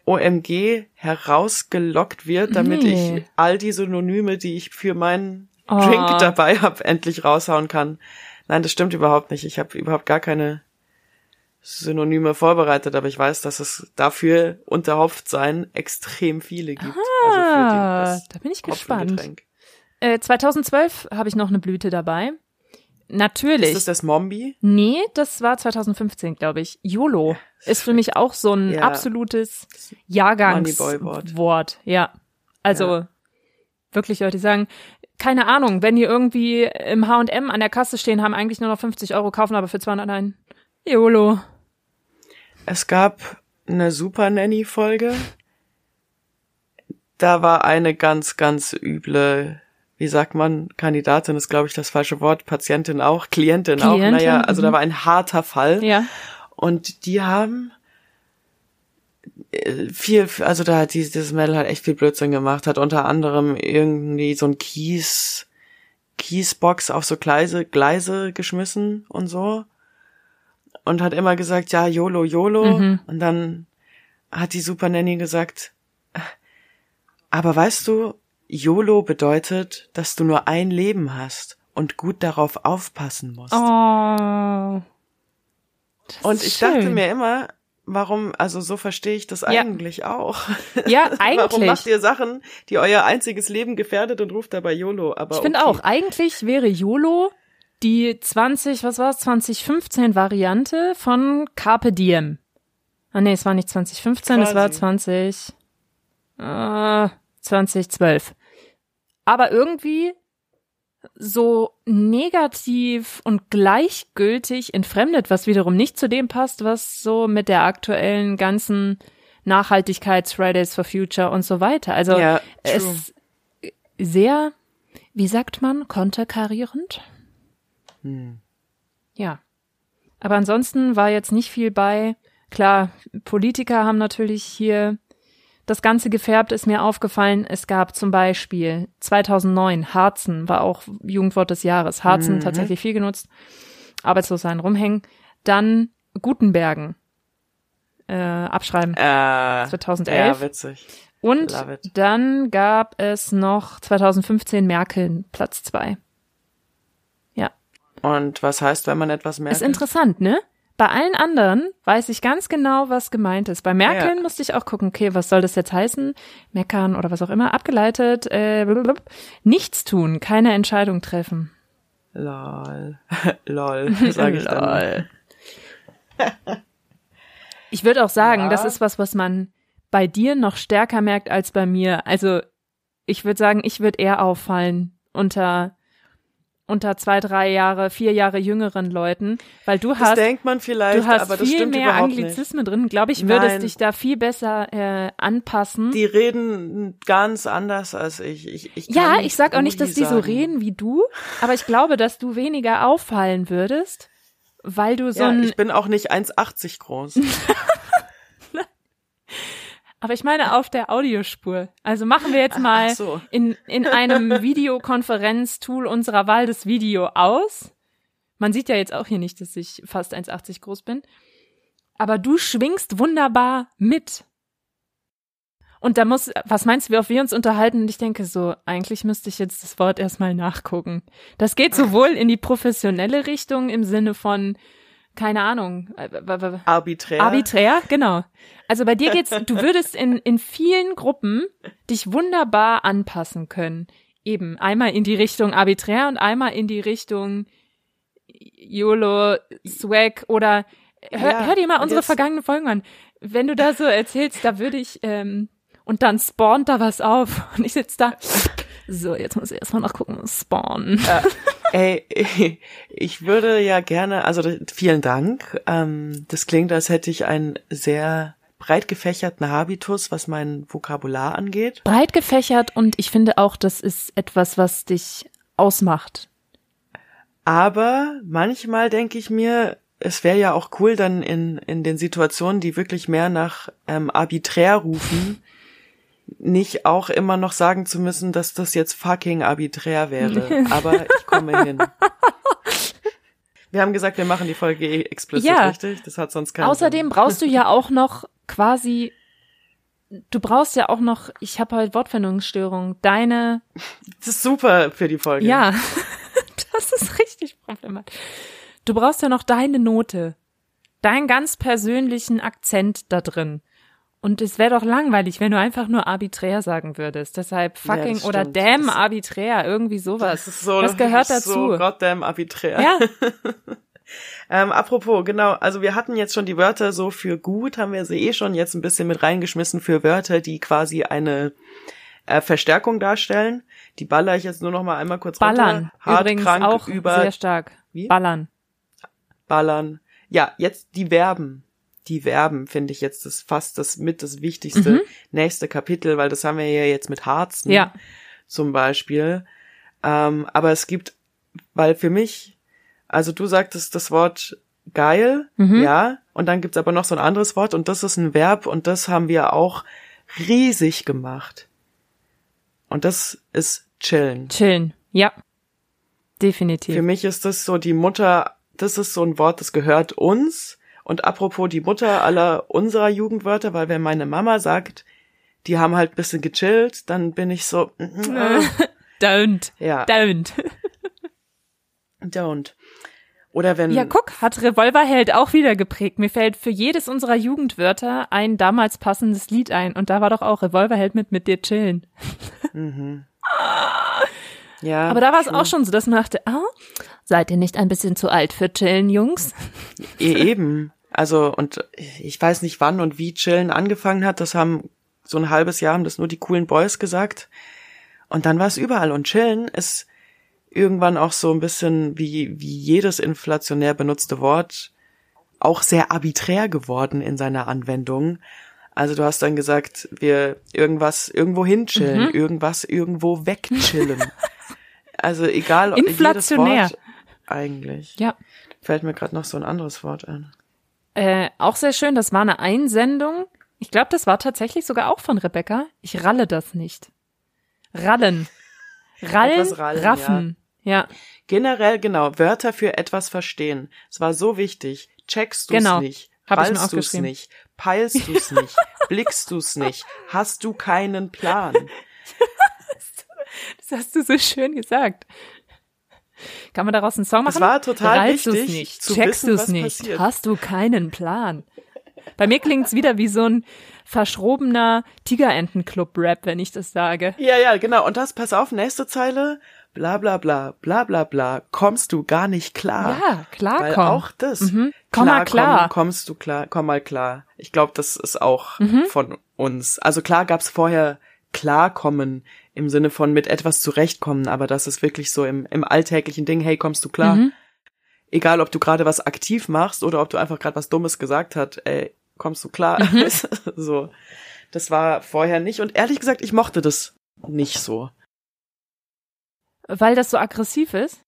OMG herausgelockt wird, damit Nee. ich all die Synonyme, die ich für meinen Oh. Drink dabei habe, endlich raushauen kann. Nein, das stimmt überhaupt nicht. Ich habe überhaupt gar keine Synonyme vorbereitet, aber ich weiß, dass es dafür unterhopft sein extrem viele gibt. also für die, Ah, das da bin ich gespannt. Äh, 2012 habe ich noch eine Blüte dabei. Natürlich. Ist das das Mombi? Nee, das war 2015, glaube ich. YOLO ist für mich auch so ein Ja. absolutes. Jahrgangswort. Ja. Also Ja. wirklich Leute die sagen, keine Ahnung, wenn die irgendwie im H&M an der Kasse stehen, haben eigentlich nur noch 50 Euro kaufen, aber für 200 ein. YOLO. Es gab eine Super Nanny Folge. Da war eine ganz, ganz üble, wie sagt man, Kandidatin ist, glaube ich, das falsche Wort, Patientin auch, Klientin, auch. Klientin, Naja, also mhm. da war ein harter Fall. Ja. Und die haben viel, also da hat dieses, Mädel halt echt viel Blödsinn gemacht, hat unter anderem irgendwie so ein Kies, Kiesbox auf so Gleise, Gleise geschmissen und so. Und hat immer gesagt, ja, YOLO, YOLO. Mhm. Und dann hat die Super Nanny gesagt, aber weißt du, YOLO bedeutet, dass du nur ein Leben hast und gut darauf aufpassen musst. Oh. Und ich dachte schön. mir immer, warum, also so verstehe ich das Ja. eigentlich auch. Ja, Warum eigentlich. macht ihr Sachen, die euer einziges Leben gefährdet und ruft dabei YOLO? Aber Ich finde okay. auch, eigentlich wäre YOLO die 20, was war es, 2015 Variante von Carpe Diem. Ah nee, es war nicht 2015, es war Quasi. 20, äh, 2012. Aber irgendwie so negativ und gleichgültig entfremdet, was wiederum nicht zu dem passt, was so mit der aktuellen ganzen Nachhaltigkeits Fridays for Future und so weiter. Also Ja, es sehr, wie sagt man, konterkarierend. Hm. Ja. Aber ansonsten war jetzt nicht viel bei. Klar, Politiker haben natürlich hier das Ganze gefärbt, ist mir aufgefallen. Es gab zum Beispiel 2009 Harzen, war auch Jugendwort des Jahres. Harzen Mhm. tatsächlich viel genutzt. Arbeitslos sein, rumhängen. Dann Gutenbergen. Äh, abschreiben. Äh, 2011. Ja, witzig. Und dann gab es noch 2015 Merkel, Platz zwei. Ja. Und was heißt, wenn man etwas merkt? Ist interessant, ne? Bei allen anderen weiß ich ganz genau, was gemeint ist. Bei Merkel Ja. musste ich auch gucken, okay, was soll das jetzt heißen? Meckern oder was auch immer, abgeleitet, äh, blablabla. nichts tun, keine Entscheidung treffen. Lol. Lol, sage ich dann. Lol. Ich würde auch sagen, Ja. das ist was, was man bei dir noch stärker merkt als bei mir. Also ich würde sagen, ich würde eher auffallen unter unter zwei, drei Jahre, vier Jahre jüngeren Leuten, weil du Das hast denkt man vielleicht, du hast viel mehr überhaupt nicht. Anglizismen drin. Glaube ich, würdest Nein. dich da viel besser äh, anpassen. Die reden ganz anders als ich. ich, ich ja, ich sag auch nicht, dass die so sagen. reden wie du, aber ich glaube, dass du weniger auffallen würdest, weil du so ja, ein ich bin auch nicht 1,80 groß. Aber ich meine auf der Audiospur. Also machen wir jetzt mal so. in, in einem Videokonferenztool unserer Wahl das Video aus. Man sieht ja jetzt auch hier nicht, dass ich fast 1,80 groß bin. Aber du schwingst wunderbar mit. Und da muss, was meinst du, wie oft wir uns unterhalten? Und ich denke so, eigentlich müsste ich jetzt das Wort erstmal nachgucken. Das geht sowohl in die professionelle Richtung im Sinne von, keine Ahnung, äh, Arbiträr. Arbiträr, genau. Also bei dir geht's, du würdest in, in vielen Gruppen dich wunderbar anpassen können. Eben einmal in die Richtung arbiträr und einmal in die Richtung YOLO, Swag oder hör, Ja, hör dir mal unsere vergangenen Folgen an. Wenn du da so erzählst, da würde ich, ähm, und dann spawnt da was auf und ich sitze da. So, jetzt muss ich erstmal noch gucken, spawnen. Ey, ich würde ja gerne, also vielen Dank. Ähm, das klingt, als hätte ich einen sehr breit gefächerten Habitus, was mein Vokabular angeht. Breit gefächert und ich finde auch, das ist etwas, was dich ausmacht. Aber manchmal denke ich mir, es wäre ja auch cool, dann in, in den Situationen, die wirklich mehr nach ähm, arbiträr rufen, nicht auch immer noch sagen zu müssen, dass das jetzt fucking arbiträr wäre. Aber ich komme hin. Wir haben gesagt, wir machen die Folge eh explizit, Ja. richtig? Das hat sonst keinen Außerdem brauchst du ja auch noch quasi, du brauchst ja auch noch, ich habe halt Wortfindungsstörung, deine, Sinn. Das ist super für die Folge. ja, das ist richtig problematisch. Du brauchst ja noch deine Note, deinen ganz persönlichen Akzent da drin. Und es wäre doch langweilig, wenn du einfach nur arbiträr sagen würdest. Deshalb Ja, fucking das oder damn Das- arbiträr, irgendwie sowas. Das ist so, das gehört dazu. So goddamn arbiträr. ja, Ähm, apropos, genau, also wir hatten jetzt schon die Wörter so für gut, haben wir sie eh schon jetzt ein bisschen mit reingeschmissen für Wörter, die quasi eine äh, Verstärkung darstellen. Die baller ich jetzt nur noch mal einmal kurz ballern. runter. Hart, Übrigens krank, auch über, sehr stark. Wie? Ballern. ballern. Ja, jetzt die Verben. Die Verben finde ich jetzt das fast das mit das wichtigste nächste Kapitel, weil das haben wir ja jetzt mit Harzen Ja. zum Beispiel. Ähm, aber es gibt, weil für mich, also du sagtest das Wort geil, Mhm. ja, und dann gibt's aber noch so ein anderes Wort und das ist ein Verb und das haben wir auch riesig gemacht. Und das ist chillen. Chillen. Ja. Definitiv. Für mich ist das so die Mutter, das ist so ein Wort, das gehört uns. Und apropos die Mutter aller unserer Jugendwörter, weil wenn meine Mama sagt, die haben halt ein bisschen gechillt, dann bin ich so, äh, Don't. ja, Don't. don't. Oder wenn, Ja, guck, hat Revolverheld auch wieder geprägt. Mir fällt für jedes unserer Jugendwörter ein damals passendes Lied ein. Und da war doch auch Revolverheld mit mit dir chillen. ja, Aber da war es auch schon so, dass man dachte, ah, seid ihr nicht ein bisschen zu alt für chillen, Jungs? eh eben. Also, und ich weiß nicht wann und wie chillen angefangen hat, das haben so ein halbes Jahr haben das nur die coolen Boys gesagt. Und dann war es überall. Und chillen ist irgendwann auch so ein bisschen wie, wie jedes inflationär benutzte Wort auch sehr arbiträr geworden in seiner Anwendung. Also du hast dann gesagt, wir irgendwas irgendwo hinchillen, irgendwas irgendwo wegchillen. also egal, ob Inflationär. jedes Wort eigentlich. Ja. Fällt mir gerade noch so ein anderes Wort ein. Äh, auch sehr schön, das war eine Einsendung. Ich glaube, das war tatsächlich sogar auch von Rebecca. Ich ralle das nicht. Rallen. Rallen, rallen, raffen. Ja. Generell, genau, Wörter für etwas verstehen. Es war so wichtig. Checkst du's Genau. nicht? Hab Ballst du's nicht? Peilst du's nicht? Blickst du's nicht? Hast du keinen Plan? Das hast du so schön gesagt. Kann man daraus einen Song machen? Es war total du's wichtig, nicht, zu checkst wissen, du's was nicht, passiert. hast du keinen Plan. Bei mir klingt's wieder wie so ein verschrobener Tigerentenclub-Rap, wenn ich das sage. Ja, ja, genau. Und das, pass auf, nächste Zeile. Bla, bla, bla, bla, bla, bla. Kommst du gar nicht klar. Ja, klar Weil komm. auch das. Mhm. Komm mal klar. Komm, kommst du klar, komm mal klar. Ich glaube, das ist auch Mhm. von uns. Also klar gab's vorher klarkommen im Sinne von mit etwas zurechtkommen, aber das ist wirklich so im, im alltäglichen Ding, hey, kommst du klar? Mhm. Egal, ob du gerade was aktiv machst oder ob du einfach gerade was Dummes gesagt hast, ey, kommst du klar? Mhm. so. Das war vorher nicht und ehrlich gesagt, ich mochte das nicht so. Weil das so aggressiv ist?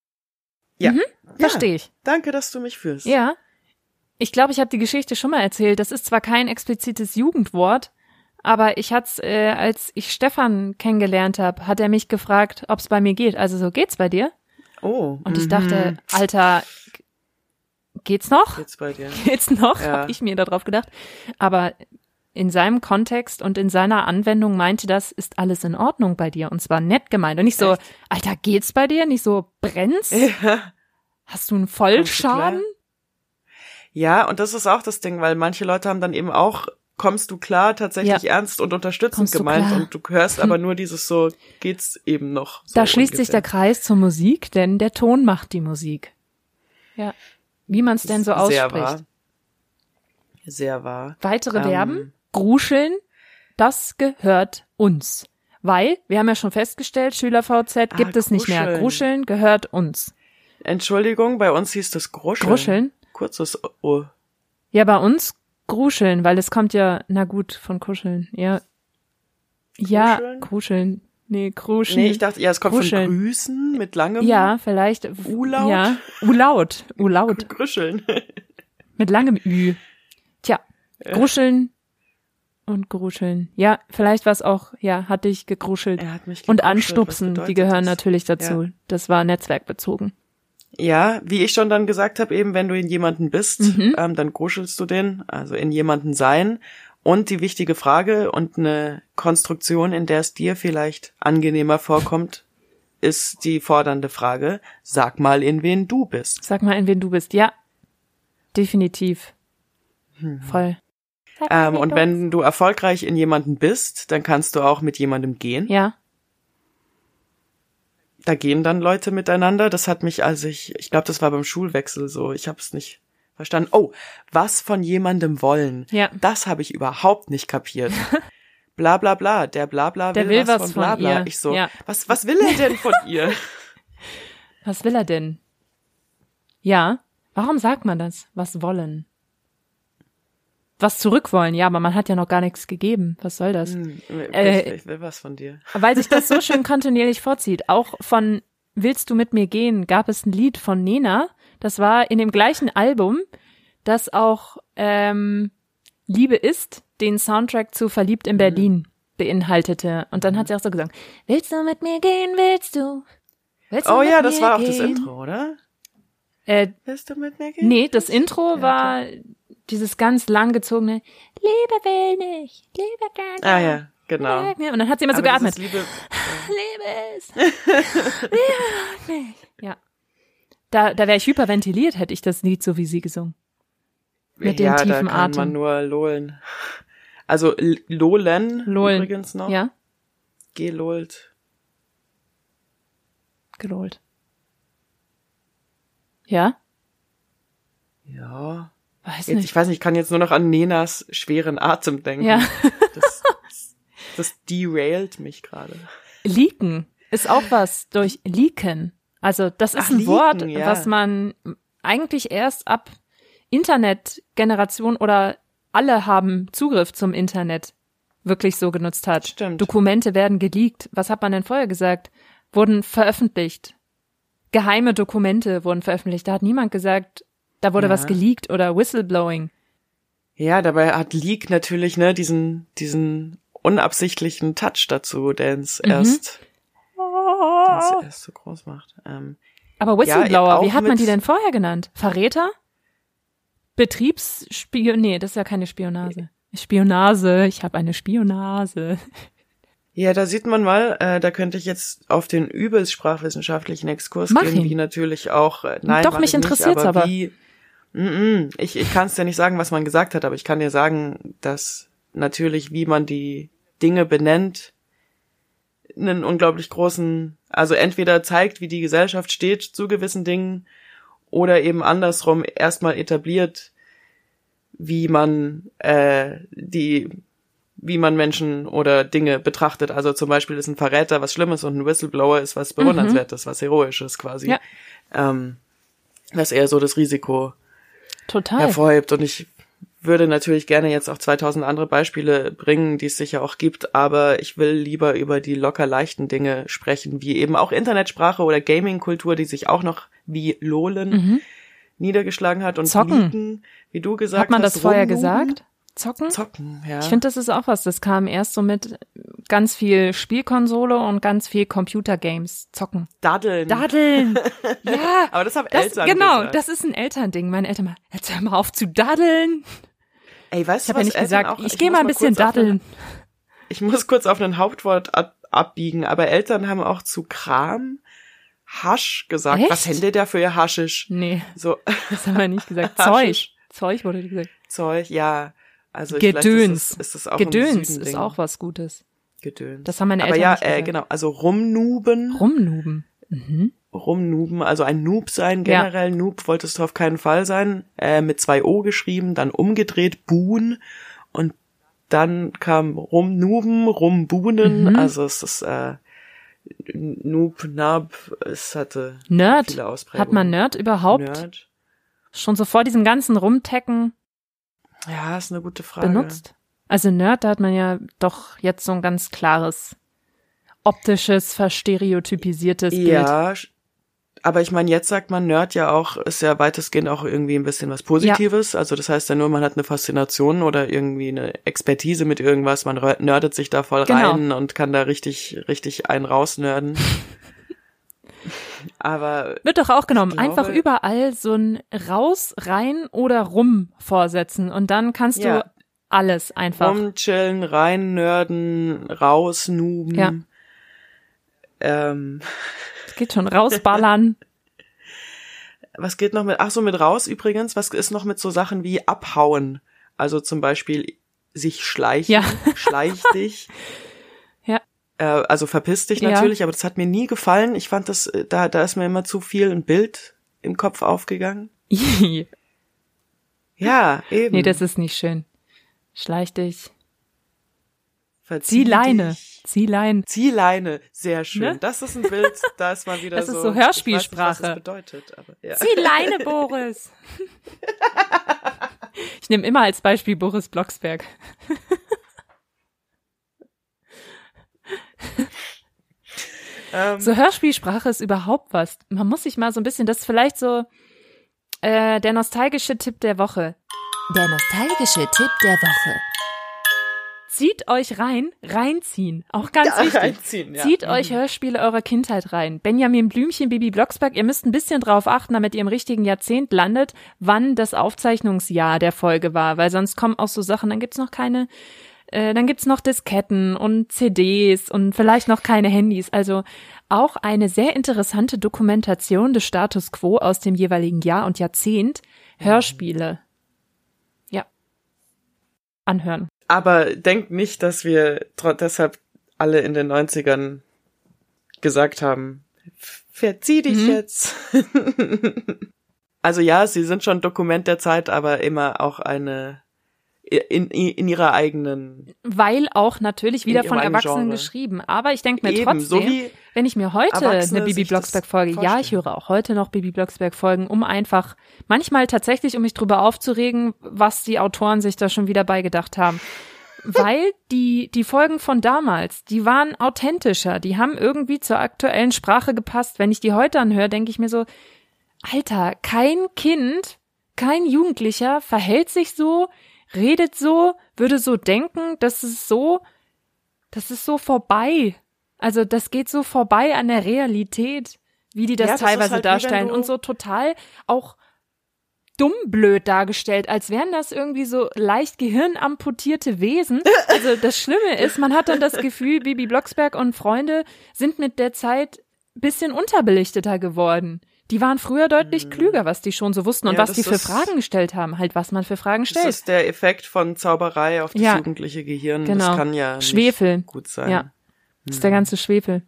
Ja. Mhm, Ja. Verstehe ich. Danke, dass du mich führst. Ja. Ich glaube, ich habe die Geschichte schon mal erzählt. Das ist zwar kein explizites Jugendwort, aber ich hat's, äh, als ich Stefan kennengelernt habe, hat er mich gefragt, ob's bei mir geht. Also so geht's bei dir? Oh. Und ich mhm. dachte, Alter, geht's noch? Jetzt bei dir. Geht's noch? Ja. Hab ich mir da drauf gedacht. Aber in seinem Kontext und in seiner Anwendung meinte das, ist alles in Ordnung bei dir. Und zwar nett gemeint. Und nicht so, Echt? Alter, geht's bei dir? Nicht so, brennst? Ja. Hast du einen? Vollschaden? Ja, und das ist auch das Ding, weil manche Leute haben dann eben auch, kommst du klar, tatsächlich ernst und unterstützend gemeint und du hörst aber nur dieses so, geht's eben noch. So Da schließt sich der ungefähr. Kreis zur Musik, denn der Ton macht die Musik. Ja. Wie man es denn so Sehr ausspricht. wahr. Sehr wahr. Weitere Ähm, Verben. Gruscheln, das gehört uns. Weil, wir haben ja schon festgestellt, SchülerVZ gibt Ah, es nicht mehr. gruscheln. Gruscheln gehört uns. Entschuldigung, bei uns hieß das Gruscheln. Gruscheln? Kurzes O. Ja, bei uns gruscheln, weil es kommt ja, na gut, von kuscheln. Ja. Ja, Gruscheln? gruscheln. Nee, gruscheln. Nee, ich dachte, ja, es kommt Gruscheln. von Grüßen mit langem Ja, vielleicht. U-Laut? Ja, U-Laut. U-Laut. Grüscheln. Mit langem Ü. Tja, gruscheln und gruscheln. Ja, vielleicht war es auch, ja, hat dich gegruschelt. Er hat mich Und gegruschelt. Was anstupsen, die gehören das? natürlich dazu. Ja. Das war netzwerkbezogen. Ja, wie ich schon dann gesagt habe, eben wenn du in jemanden bist, Mhm. ähm, dann gruschelst du den, also in jemanden sein. Und die wichtige Frage und eine Konstruktion, in der es dir vielleicht angenehmer vorkommt, ist die fordernde Frage, sag mal, in wen du bist. Sag mal, in wen du bist. Ja, definitiv. Voll. Ähm, und wenn du erfolgreich in jemanden bist, dann kannst du auch mit jemandem gehen. Ja, Da gehen dann Leute miteinander. Das hat mich, als ich, ich glaube, das war beim Schulwechsel so, ich habe es nicht verstanden. Oh, was von jemandem wollen. Ja. Das habe ich überhaupt nicht kapiert. Bla bla bla, der bla bla Der will, will was was von bla von bla. ihr. Ich so, Ja. was, was will er denn von ihr? was will er denn? Ja, warum sagt man das? Was wollen? Was zurückwollen, ja, aber man hat ja noch gar nichts gegeben. Was soll das? Hm, ich, Äh, ich will was von dir. Weil sich das so schön kontinuierlich vorzieht. Auch von Willst du mit mir gehen gab es ein Lied von Nena. Das war in dem gleichen Album, das auch ähm, Liebe ist, den Soundtrack zu Verliebt in Mhm. Berlin beinhaltete. Und dann hat sie auch so gesagt, Willst du mit mir gehen, willst du? Willst du Oh ja, das war auch das gehen? Intro, oder? Äh, Willst du mit mir gehen? nee, das Intro Ja, war dieses ganz langgezogene Liebe will nicht, Liebe kann Ah ja, genau. nicht. Und dann hat sie immer so Aber geatmet. Liebe, Liebe ist. Liebe nicht. Ja. Da, da wäre ich hyperventiliert, hätte ich das Lied so wie sie gesungen. Mit dem ja, da tiefen kann Atem. man nur lohlen. Also Lohlen Lohlen. übrigens noch. Ja, Gelohlt. gelohlt. Ja? Ja. Weiß Jetzt, nicht. ich weiß nicht, ich kann jetzt nur noch an Nenas schweren Atem denken. Ja. Das, das derailt mich gerade. Leaken ist auch was durch Leaken. Also das ist Ach, ein leaken, Wort, ja. was man eigentlich erst ab Internetgeneration oder alle haben Zugriff zum Internet wirklich so genutzt hat. Stimmt. Dokumente werden geleakt. Was hat man denn vorher gesagt? Wurden veröffentlicht. Geheime Dokumente wurden veröffentlicht. Da hat niemand gesagt, da wurde Ja. was geleakt oder Whistleblowing. Ja, dabei hat Leak natürlich ne diesen diesen unabsichtlichen Touch dazu, der es Mhm. erst, es erst so groß macht. Ähm, Aber Whistleblower, auch wie hat man die denn vorher genannt? Verräter? Betriebsspion? Nee, das ist ja keine Spionage. Spionase, ich habe eine Spionase. Ja, da sieht man mal, äh, da könnte ich jetzt auf den übelst sprachwissenschaftlichen Exkurs Mach gehen, ihn. wie natürlich auch, äh, nein, Doch, mich ich nicht, interessiert's aber. Wie, mm, ich ich kann es dir nicht sagen, was man gesagt hat, aber ich kann dir sagen, dass natürlich, wie man die Dinge benennt, einen unglaublich großen, also entweder zeigt, wie die Gesellschaft steht zu gewissen Dingen, oder eben andersrum erstmal etabliert, wie man äh, die wie man Menschen oder Dinge betrachtet. Also zum Beispiel ist ein Verräter was Schlimmes und ein Whistleblower ist was Bewundernswertes, was Heroisches quasi. Ja. Ähm, dass er so das Risiko Total. hervorhebt. Und ich würde natürlich gerne jetzt auch 2000 andere Beispiele bringen, die es sicher auch gibt, aber ich will lieber über die locker leichten Dinge sprechen, wie eben auch Internetsprache oder Gaming-Kultur, die sich auch noch wie Lolen niedergeschlagen hat und Zocken. Leaken, wie du gesagt hat man hast. das vorher rumlugen. gesagt? Zocken? Zocken, ja. Ich finde, das ist auch was. Das kam erst so mit ganz viel Spielkonsole und ganz viel Computergames. Zocken. Daddeln. Daddeln. ja. Aber das haben Das, Eltern genau, gesagt. das ist ein Elternding. Meine Eltern mal, jetzt hör mal auf zu daddeln. Ey, weißt Ich du habe ja was nicht Eltern gesagt, auch, ich gehe muss mal ein bisschen daddeln. Ein, ich muss kurz auf ein Hauptwort ab, abbiegen, aber Eltern haben auch zu Kram Hasch gesagt. Echt? Was hätte der für ihr Haschisch? Nee, So das haben wir nicht gesagt. Zeug. Zeug wurde gesagt. Zeug, ja. Also Gedöns. ist es, ist es auch Gedöns ist auch was Gutes. Gedöns. Das haben meine Aber Eltern ja, nicht äh, genau. Also rumnuben. Rumnuben. Mhm. rumnuben, also ein Noob sein, Ja. generell Noob wolltest du auf keinen Fall sein, äh, mit zwei O geschrieben, dann umgedreht Buhn und dann kam rumnuben, rumbuhnen, Mhm. also es ist äh, Noob, Nab, es hatte Nerd. viele Ausprägungen. Hat man Nerd überhaupt Nerd? schon so vor diesem ganzen Rumtecken Ja, ist eine gute Frage. benutzt? Also Nerd, da hat man ja doch jetzt so ein ganz klares optisches, verstereotypisiertes Bild. Ja, aber ich meine, jetzt sagt man Nerd ja auch, ist ja weitestgehend auch irgendwie ein bisschen was Positives. Also das heißt ja nur, man hat eine Faszination oder irgendwie eine Expertise mit irgendwas, man nerdet sich da voll Genau. rein und kann da richtig, richtig einen rausnörden. aber Wird doch auch genommen. Glaube- Einfach überall so ein raus, rein oder rum vorsetzen und dann kannst Ja. du alles einfach. rumchillen, rein nörden, rausnuben. Ja. Ähm, Es geht schon rausballern. was geht noch mit, ach so, mit raus übrigens, was ist noch mit so Sachen wie abhauen? Also zum Beispiel sich schleichen, Ja. schleich dich. Ja. Äh, also verpiss dich Ja. natürlich, aber das hat mir nie gefallen. Ich fand das, äh, da, da ist mir immer zu viel ein Bild im Kopf aufgegangen. nee, Ja, eben. das ist nicht schön. Schleich dich. Verzieh Zieh Leine. dich. Zieh Leine. Zieh Leine, sehr schön. Ne? Das ist ein Bild, da ist mal wieder Das so. ist so weiß nicht, Hörspielsprache. was das bedeutet, aber ja. Zieh Leine, Boris. Ich nehme immer als Beispiel Boris Blocksberg. Ähm, So Hörspielsprache ist überhaupt was. Man muss sich mal so ein bisschen, das ist vielleicht so äh, der nostalgische Tipp der Woche. Der nostalgische Tipp der Woche. Zieht euch rein, reinziehen. Auch ganz Ja, wichtig. reinziehen, ja. Zieht Mhm. euch Hörspiele eurer Kindheit rein. Benjamin Blümchen, Bibi Blocksberg, ihr müsst ein bisschen drauf achten, damit ihr im richtigen Jahrzehnt landet, wann das Aufzeichnungsjahr der Folge war, weil sonst kommen auch so Sachen, dann gibt's noch keine, äh, dann gibt's noch Disketten und CDs und vielleicht noch keine Handys. Also auch eine sehr interessante Dokumentation des Status quo aus dem jeweiligen Jahr und Jahrzehnt. Hörspiele. Ja. Anhören. Aber denkt nicht, dass wir deshalb alle in den 90ern gesagt haben, verzieh dich Mhm. jetzt. also ja, sie sind schon Dokument der Zeit, aber immer auch eine in, in, ihrer eigenen Weil auch natürlich wieder von Erwachsenen geschrieben. Aber ich denke mir Eben, trotzdem, so wenn ich mir heute eine Bibi sich das Blocksberg-Folge, ja, ich höre auch heute noch Bibi Blocksberg-Folgen, um einfach, manchmal tatsächlich, um mich drüber aufzuregen, was die Autoren sich da schon wieder beigedacht haben. Weil die, die Folgen von damals, die waren authentischer, die haben irgendwie zur aktuellen Sprache gepasst. Wenn ich die heute anhöre, denke ich mir so, Alter, kein Kind, kein Jugendlicher verhält sich so, redet so, würde so denken, das ist so, das ist so vorbei. Also das geht so vorbei an der Realität, wie die das Ja, das teilweise halt darstellen und so total auch dumm blöd dargestellt, als wären das irgendwie so leicht gehirnamputierte Wesen. Also das Schlimme ist, man hat dann das Gefühl, Bibi Blocksberg und Freunde sind mit der Zeit bisschen unterbelichteter geworden. Die waren früher deutlich klüger, was die schon so wussten und. Ja, was die das für ist- Fragen gestellt haben, halt was man für Fragen das stellt. ist der Effekt von Zauberei auf das Ja. jugendliche Gehirn. Genau. Das kann ja Schwefel. gut sein. Ja. Das ist der ganze Schwefel.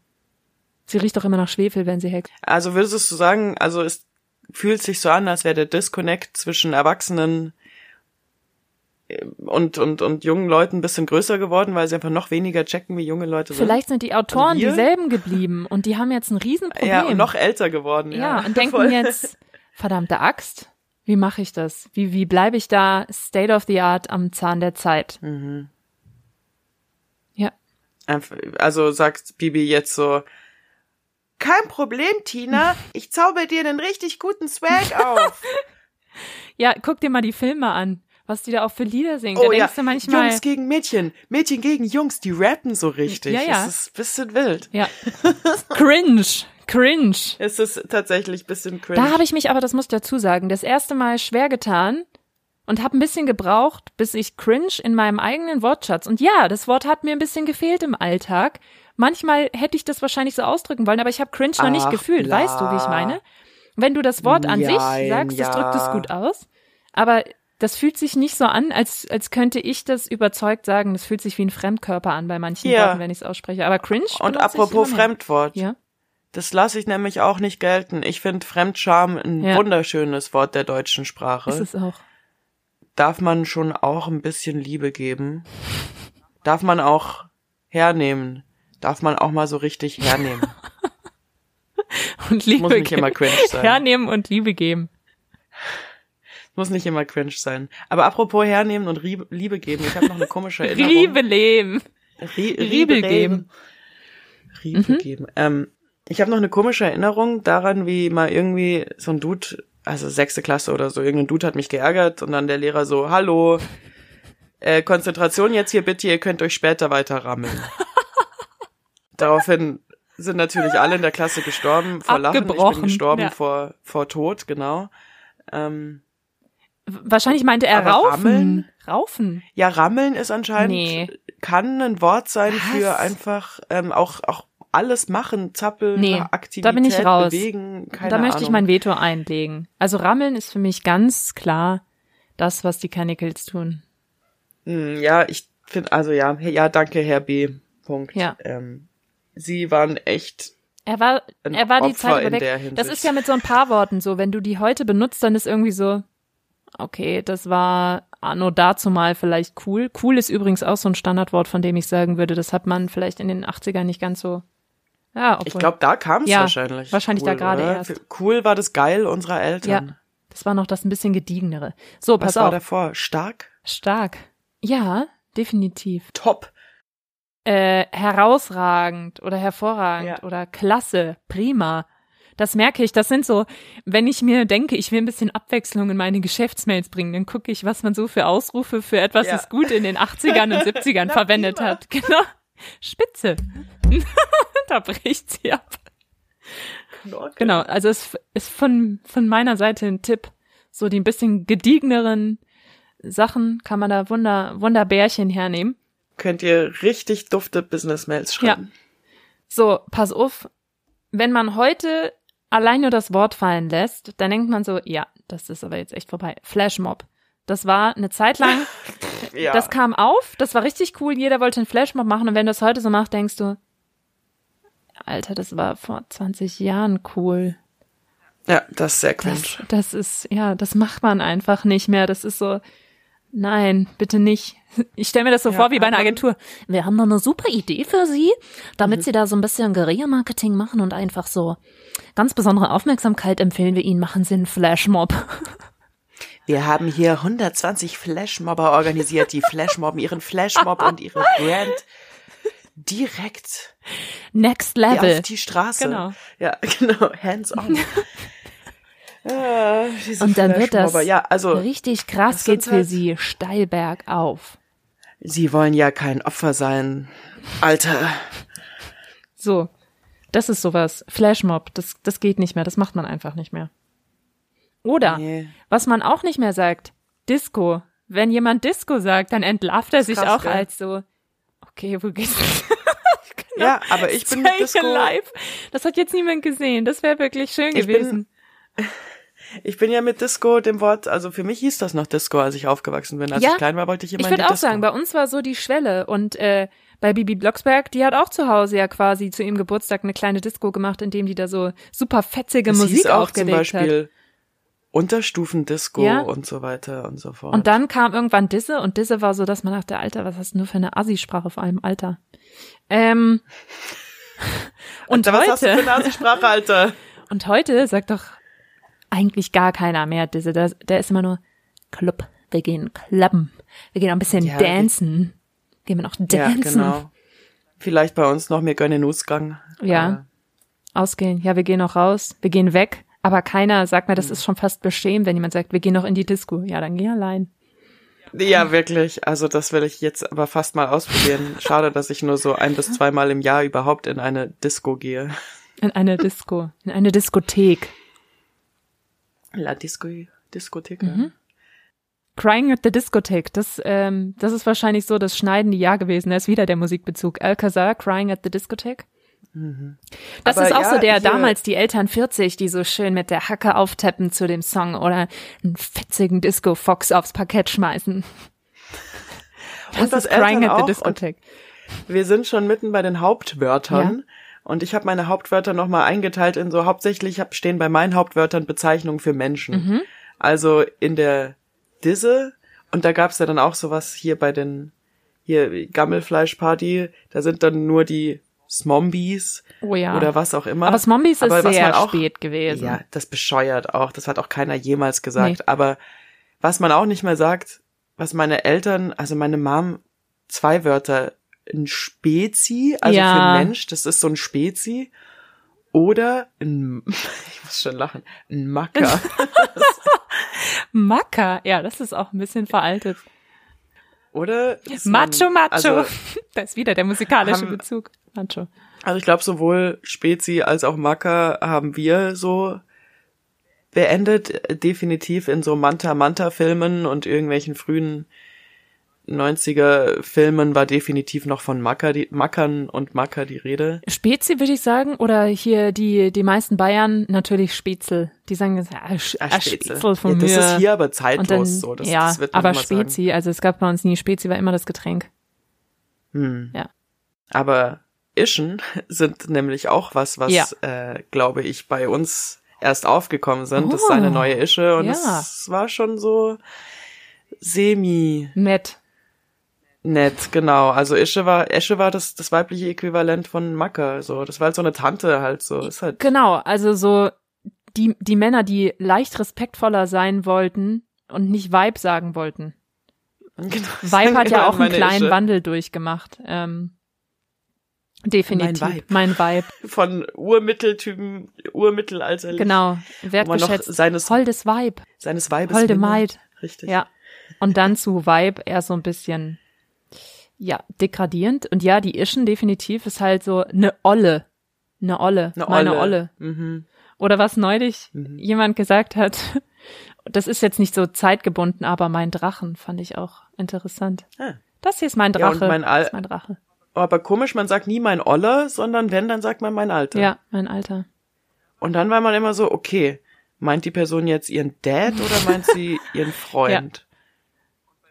Sie riecht doch immer nach Schwefel, wenn sie hext. Also würdest du sagen, also es fühlt sich so an, als wäre der Disconnect zwischen Erwachsenen und, und, und jungen Leuten ein bisschen größer geworden, weil sie einfach noch weniger checken, wie junge Leute sind. Vielleicht sind die Autoren Also dieselben geblieben und die haben jetzt ein Riesenproblem. Ja, und noch älter geworden. Ja, ja, und denken Voll. jetzt, verdammte Axt, wie mache ich das? Wie, wie bleibe ich da state of the art am Zahn der Zeit? Mhm. Ja. Also sagt Bibi jetzt so, kein Problem, Tina, ich zauber dir einen richtig guten Swag auf. Ja, guck dir mal die Filme an, was die da auch für Lieder singen. oh da ja, denkst du manchmal, Jungs gegen Mädchen, Mädchen gegen Jungs, die rappen so richtig. Ja, ja. Es ist ein bisschen wild. ja, cringe, cringe. Es ist tatsächlich ein bisschen cringe. Da habe ich mich aber, das muss ich dazu sagen, das erste Mal schwer getan und habe ein bisschen gebraucht, bis ich cringe in meinem eigenen Wortschatz. Und ja, das Wort hat mir ein bisschen gefehlt im Alltag. Manchmal hätte ich das wahrscheinlich so ausdrücken wollen, aber ich habe cringe noch nicht Ach, gefühlt. bla. Weißt du, wie ich meine? Wenn du das Wort an sich Jein, sagst, das drückt es ja. gut aus. Aber das fühlt sich nicht so an, als, als könnte ich das überzeugt sagen. Das fühlt sich wie ein Fremdkörper an bei manchen Ja. Worten, wenn ich es ausspreche. Aber cringe. Und apropos. Fremdwort. Ja. Das lasse ich nämlich auch nicht gelten. Ich finde Fremdscham ein Ja. wunderschönes Wort der deutschen Sprache. Ist es auch. Darf man schon auch ein bisschen Liebe geben? Darf man auch hernehmen? Darf man auch mal so richtig hernehmen? Und Liebe Muss nicht immer cringe sein. Hernehmen und Liebe geben. Muss nicht immer cringe sein. Aber apropos hernehmen und Rie- Liebe geben, ich habe noch eine komische Erinnerung. Liebe leben. Rie Riebel Riebe geben. Riebel geben. Ähm, ich habe noch eine komische Erinnerung daran, wie mal irgendwie so ein Dude, also sechste Klasse oder so, irgendein Dude hat mich geärgert und dann der Lehrer so, hallo, äh, Konzentration jetzt hier bitte, ihr könnt euch später weiter rammeln. Daraufhin sind natürlich alle in der Klasse gestorben vor Lachen. Ich bin gestorben ja. vor, vor Tod, genau. Ähm, Wahrscheinlich meinte er Aber Raufen. Rammeln? Raufen. Ja, rammeln ist anscheinend, Nee. kann ein Wort sein für Was? einfach ähm, auch, auch alles machen, zappeln, Nee, Aktivität, da bin ich raus. bewegen, keine da möchte Ahnung. ich mein Veto einlegen. Also Rammeln ist für mich ganz klar das, was die Canicals tun. Hm, ja, ich finde, also ja, ja, danke, Herr B. Punkt. Ja. Ähm, Sie waren echt, Er war, er war die Opfer Zeit in über weg. Das ist ja mit so ein paar Worten so. Wenn du die heute benutzt, dann ist irgendwie so, okay, das war anno dazu mal vielleicht cool. Cool ist übrigens auch so ein Standardwort, von dem ich sagen würde, das hat man vielleicht in den 80ern nicht ganz so. Ja, obwohl. ich glaube, da kam es Ja, wahrscheinlich. wahrscheinlich da cool, gerade oder? erst. Cool war das geil unserer ja, Eltern. das war noch das ein bisschen gediegenere. So, Was pass war auf. davor? Stark? Stark. Ja, definitiv. Top. Äh, herausragend oder hervorragend Ja. oder klasse, prima. Das merke ich. Das sind so, wenn ich mir denke, ich will ein bisschen Abwechslung in meine Geschäftsmails bringen, dann gucke ich, was man so für Ausrufe für etwas Ja. ist gut in den 80ern und 70ern Na, verwendet prima. hat. Genau. Spitze. da bricht sie ab. Genau, also es ist von, von meiner Seite ein Tipp. So die ein bisschen gediegeneren Sachen kann man da Wunder, Wunderbärchen hernehmen. Könnt ihr richtig dufte Business-Mails schreiben. So, pass auf, wenn man heute allein nur das Wort fallen lässt, dann denkt man so, ja, das ist aber jetzt echt vorbei. Flashmob. Das war eine Zeit lang, Ja. das kam auf, das war richtig cool, jeder wollte einen Flashmob machen und wenn du das heute so machst, denkst du, Alter, das war vor 20 Jahren cool. ja, das ist sehr cringe. Das, das ist, ja, das macht man einfach nicht mehr. Das ist so, nein, bitte nicht. Ich stelle mir das so Ja, vor wie bei einer Agentur. Wir haben noch eine super Idee für Sie, damit Sie da so ein bisschen Guerilla-Marketing machen und einfach so ganz besondere Aufmerksamkeit empfehlen wir Ihnen, machen Sie einen Flashmob. Wir haben hier 120 Flashmobber organisiert, die Flashmobben ihren Flashmob und ihre Brand direkt Next Level. auf die Straße. Genau. Ja, genau, hands on. Ah, diese Und dann wird das. Ja, also Richtig krass geht's für halt- Sie steil bergauf. sie wollen ja kein Opfer sein. Alter. So. Das ist sowas. Flashmob. Das, das geht nicht mehr. Das macht man einfach nicht mehr. Oder, Nee. was man auch nicht mehr sagt, Disco. Wenn jemand Disco sagt, dann entlarvt er sich krass, auch gell? als so, okay, wo geht's? Ja, aber ich bin mit Stay Disco, alive. Das hat jetzt niemand gesehen. Das wäre wirklich schön Ich bin- gewesen. Ich bin ja mit Disco dem Wort, also für mich hieß das noch Disco, als ich aufgewachsen bin. Als Ja. ich klein war, wollte ich immer Ich würde auch Disco. sagen, bei uns war so die Schwelle und äh, bei Bibi Blocksberg, die hat auch zu Hause ja quasi zu ihrem Geburtstag eine kleine Disco gemacht, indem die da so super fetzige das Musik hieß auch zum aufgelegt hat. Beispiel Unterstufendisco Ja. und so weiter und so fort. Und dann kam irgendwann Disse und Disse war so, dass man dachte, Alter, was hast du nur für eine Assi-Sprache, vor allem Alter. Ähm, und Alter, was hast du für heute, eine Assi-Sprache, Alter? und heute sagt doch eigentlich gar keiner mehr Disse. Der, der ist immer nur Club. Wir gehen clubben. Wir gehen auch ein bisschen Ja, dancen. Gehen wir noch Ja, dancen. genau. Vielleicht bei uns noch, wir gönnen Ausgang. Ja. Ausgehen. Ja, wir gehen noch raus. Wir gehen weg. Aber keiner sagt mir, das ist schon fast beschämend, wenn jemand sagt, wir gehen noch in die Disco. Ja, dann geh allein. Äh, Ja, wirklich. Also das will ich jetzt aber fast mal ausprobieren. Schade, dass ich nur so ein bis zweimal im Jahr überhaupt in eine Disco gehe. In eine Disco. In eine Diskothek. La Disco, Diskothek. Mhm. Crying at the Discotheque, das, ähm, das ist wahrscheinlich so das schneidende Jahr gewesen. Da ist wieder der Musikbezug. Alcazar, Crying at the Discotheque. Das Mhm. Aber ist auch ja, so der damals die Eltern 40, die so schön mit der Hacke auftappen zu dem Song oder einen fetzigen Disco-Fox aufs Parkett schmeißen. Das Und was ist Crying Eltern at the Discotheque. Wir sind schon mitten bei den Hauptwörtern. Und ich habe meine Hauptwörter nochmal eingeteilt in so hauptsächlich hab, stehen bei meinen Hauptwörtern Bezeichnungen für Menschen. Mhm. Also in der Disse und da gab's ja dann auch sowas hier bei den hier Gammelfleischparty, da sind dann nur die Smombies Oh ja. oder was auch immer. Aber Smombies ist Aber was sehr auch- spät gewesen. Ja, das bescheuert auch. Das hat auch keiner jemals gesagt. Nee. Aber was man auch nicht mehr sagt, was meine Eltern, also meine Mom, zwei Wörter, ein Spezi, also Ja. für ein Mensch, das ist so ein Spezi. Oder ein, ich muss schon lachen, ein Macker. Macker, ja, das ist auch ein bisschen veraltet. Oder? ist man- Macho, Macho. Also, da ist wieder der musikalische haben- Bezug. Macho. also ich glaube, sowohl Spezi als auch Macker haben wir so beendet, definitiv in so Manta-Manta-Filmen und irgendwelchen frühen 90er Filmen war definitiv noch von Macker, die, Mackern und Macker die Rede. Spezi würde ich sagen, oder hier die, die meisten Bayern natürlich Spätzl. Die sagen, ja, Ah, ah, Spätzle. Spätzl von ja, das mir. ist hier aber zeitlos dann, so. Das, ja, das wird man aber immer sagen. Spezi, also es gab bei uns nie Spezi, war immer das Getränk. Hm. Ja. Aber Ischen sind nämlich auch was, was, Ja. äh, glaube ich, bei uns erst aufgekommen sind. Das ist Oh. eine neue Ische und Ja. es war schon so semi Nett. Nett, genau. Also Ische war, Esche war das, das weibliche Äquivalent von Macker, so. Das war halt so eine Tante halt so. Ist halt, Genau, also so die, die Männer, die leicht respektvoller sein wollten und nicht Vibe sagen wollten. genau. Vibe hat ja auch einen kleinen Ische. Wandel durchgemacht. Ähm, definitiv. Mein Vibe. Mein Vibe. Von Urmitteltypen, Urmittelalterlich. Genau. Wertgeschätzt. seines, Holdes Vibe. seines Weibes Holde. Maid. Richtig. Ja. Und dann zu Vibe eher so ein bisschen, ja, degradierend. Und ja, die Ischen definitiv ist halt so eine Olle. Eine Olle. Eine Meine Olle. Olle. Mhm. Oder was neulich Mhm. jemand gesagt hat, das ist jetzt nicht so zeitgebunden, aber mein Drachen fand ich auch interessant. Ah. Das hier ist mein Ja, Drache. und mein das ist mein Drache. Aber komisch, man sagt nie mein Oller, sondern wenn, dann sagt man mein Alter. Ja, mein Alter. Und dann war man immer so, okay, meint die Person jetzt ihren Dad oder meint sie ihren Freund?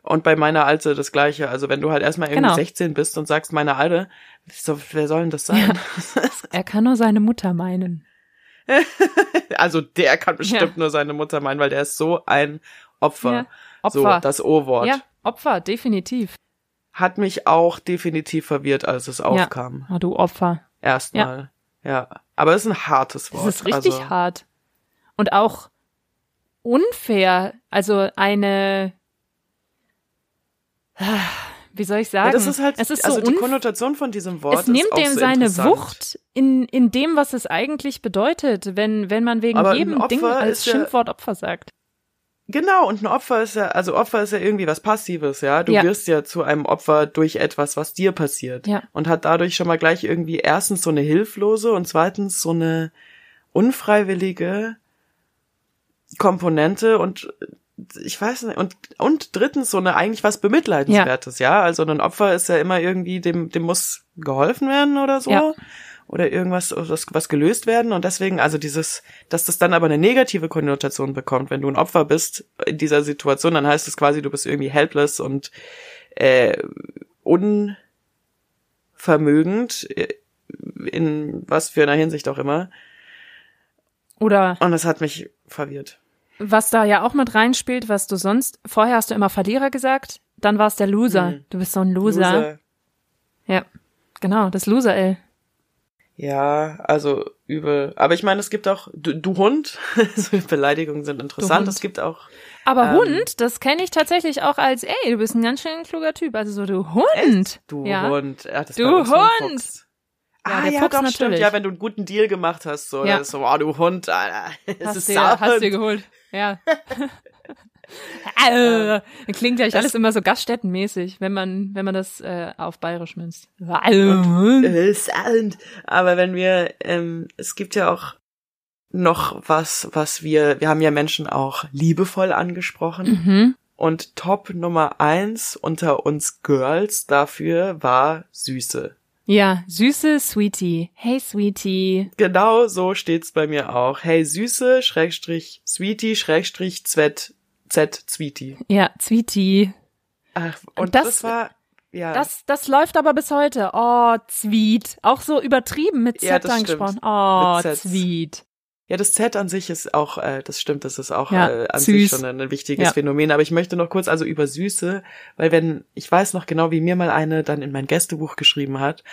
Und bei meiner Alte das gleiche. Also wenn du halt erstmal irgendwie Genau. 16 bist und sagst meine Alte, so, wer soll denn das sein? Er kann nur seine Mutter meinen. also der kann bestimmt Ja. nur seine Mutter meinen, weil der ist so ein Opfer. Ja. Opfer. So, das O-Wort. ja, Opfer, definitiv. Hat mich auch definitiv verwirrt, als es aufkam. Oh, du Opfer. Erstmal. Ja. Aber es ist ein hartes Wort. ist richtig also, hart. Und auch unfair. Also eine, wie soll ich sagen? Ja, das ist halt, es ist also so die. Konnotation von diesem Wort es nimmt dem so seine. Wucht in, in dem, was es eigentlich bedeutet, wenn, wenn man wegen Aber jedem Ding als ist ja- Schimpfwort Opfer sagt. Genau, und ein Opfer ist ja, also Opfer ist ja irgendwie was Passives, ja. Du Ja. wirst ja zu einem Opfer durch etwas, was dir passiert. Ja. Und hat dadurch schon mal gleich irgendwie erstens so eine hilflose und zweitens so eine unfreiwillige Komponente und ich weiß nicht, und, und drittens so eine eigentlich was Bemitleidenswertes, ja. Also ein Opfer ist ja immer irgendwie, dem, dem muss geholfen werden oder so. Ja. Oder irgendwas, was, was gelöst werden. Und deswegen, also dieses, dass das dann aber eine negative Konnotation bekommt, wenn du ein Opfer bist in dieser Situation, dann heißt es quasi, du bist irgendwie helpless und äh, unvermögend, äh, in was für einer Hinsicht auch immer. Oder Und das hat mich verwirrt. Was da ja auch mit reinspielt, was du sonst, vorher hast du immer Verlierer gesagt, dann war es der Loser. Mhm. Du bist so ein Loser. Ja, genau, das Loser, ey. Ja, also übel. Aber ich meine, es gibt auch, du, du Hund, so Beleidigungen sind interessant. Es gibt auch, Aber Ähm. Hund, das kenne ich tatsächlich auch als, ey, du bist ein ganz schön kluger Typ. Also so, du Hund. du ja. Hund. Ja, das Du Hund! Ja, ah, der ja, Fuchs doch, stimmt. natürlich. Ja, wenn du einen guten Deal gemacht hast, so, Ja. so, oh, du Hund, Alter. Es Hast ist dir, Sauhund. hast dir geholt. Ja. äh, klingt gleich Das- alles immer so gaststättenmäßig, wenn man, wenn man das äh, auf bayerisch münzt. Aber wenn wir, ähm, es gibt ja auch noch was, was wir, wir haben ja Menschen auch liebevoll angesprochen. Mhm. Und Top Nummer eins unter uns Girls dafür war Süße. Ja, süße Sweetie. Hey Sweetie. Genau so steht's bei mir auch. Hey Süße, Schrägstrich Sweetie, Schrägstrich Z, Z, Sweetie. Ja, Sweetie. Ach, und Das- das, war, ja. Das, das läuft aber bis heute. Oh, Zwiet. Auch so übertrieben mit Z Ja, angesprochen. stimmt. Oh. Zwiet. Ja, das Z an sich ist auch, äh, das stimmt, das ist auch Ja, äh, an süß. sich schon ein wichtiges Ja. Phänomen. Aber ich möchte noch kurz also über Süße, weil wenn, ich weiß noch genau, wie mir mal eine dann in mein Gästebuch geschrieben hat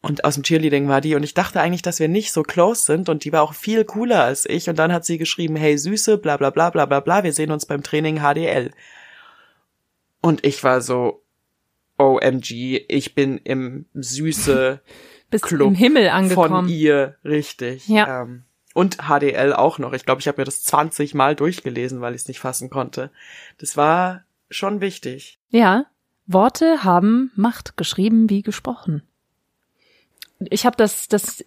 und aus dem Cheerleading war die und ich dachte eigentlich, dass wir nicht so close sind und die war auch viel cooler als ich und dann hat sie geschrieben, hey Süße, bla bla bla bla bla bla, wir sehen uns beim Training HDL. Und ich war so, OMG, ich bin im Süße Bis Club im Himmel von angekommen. ihr, richtig. Ja. Ähm, und HDL auch noch. Ich glaube, ich habe mir das 20 Mal durchgelesen, weil ich es nicht fassen konnte. Das war schon wichtig. Ja, Worte haben Macht, geschrieben wie gesprochen. Ich habe das, das,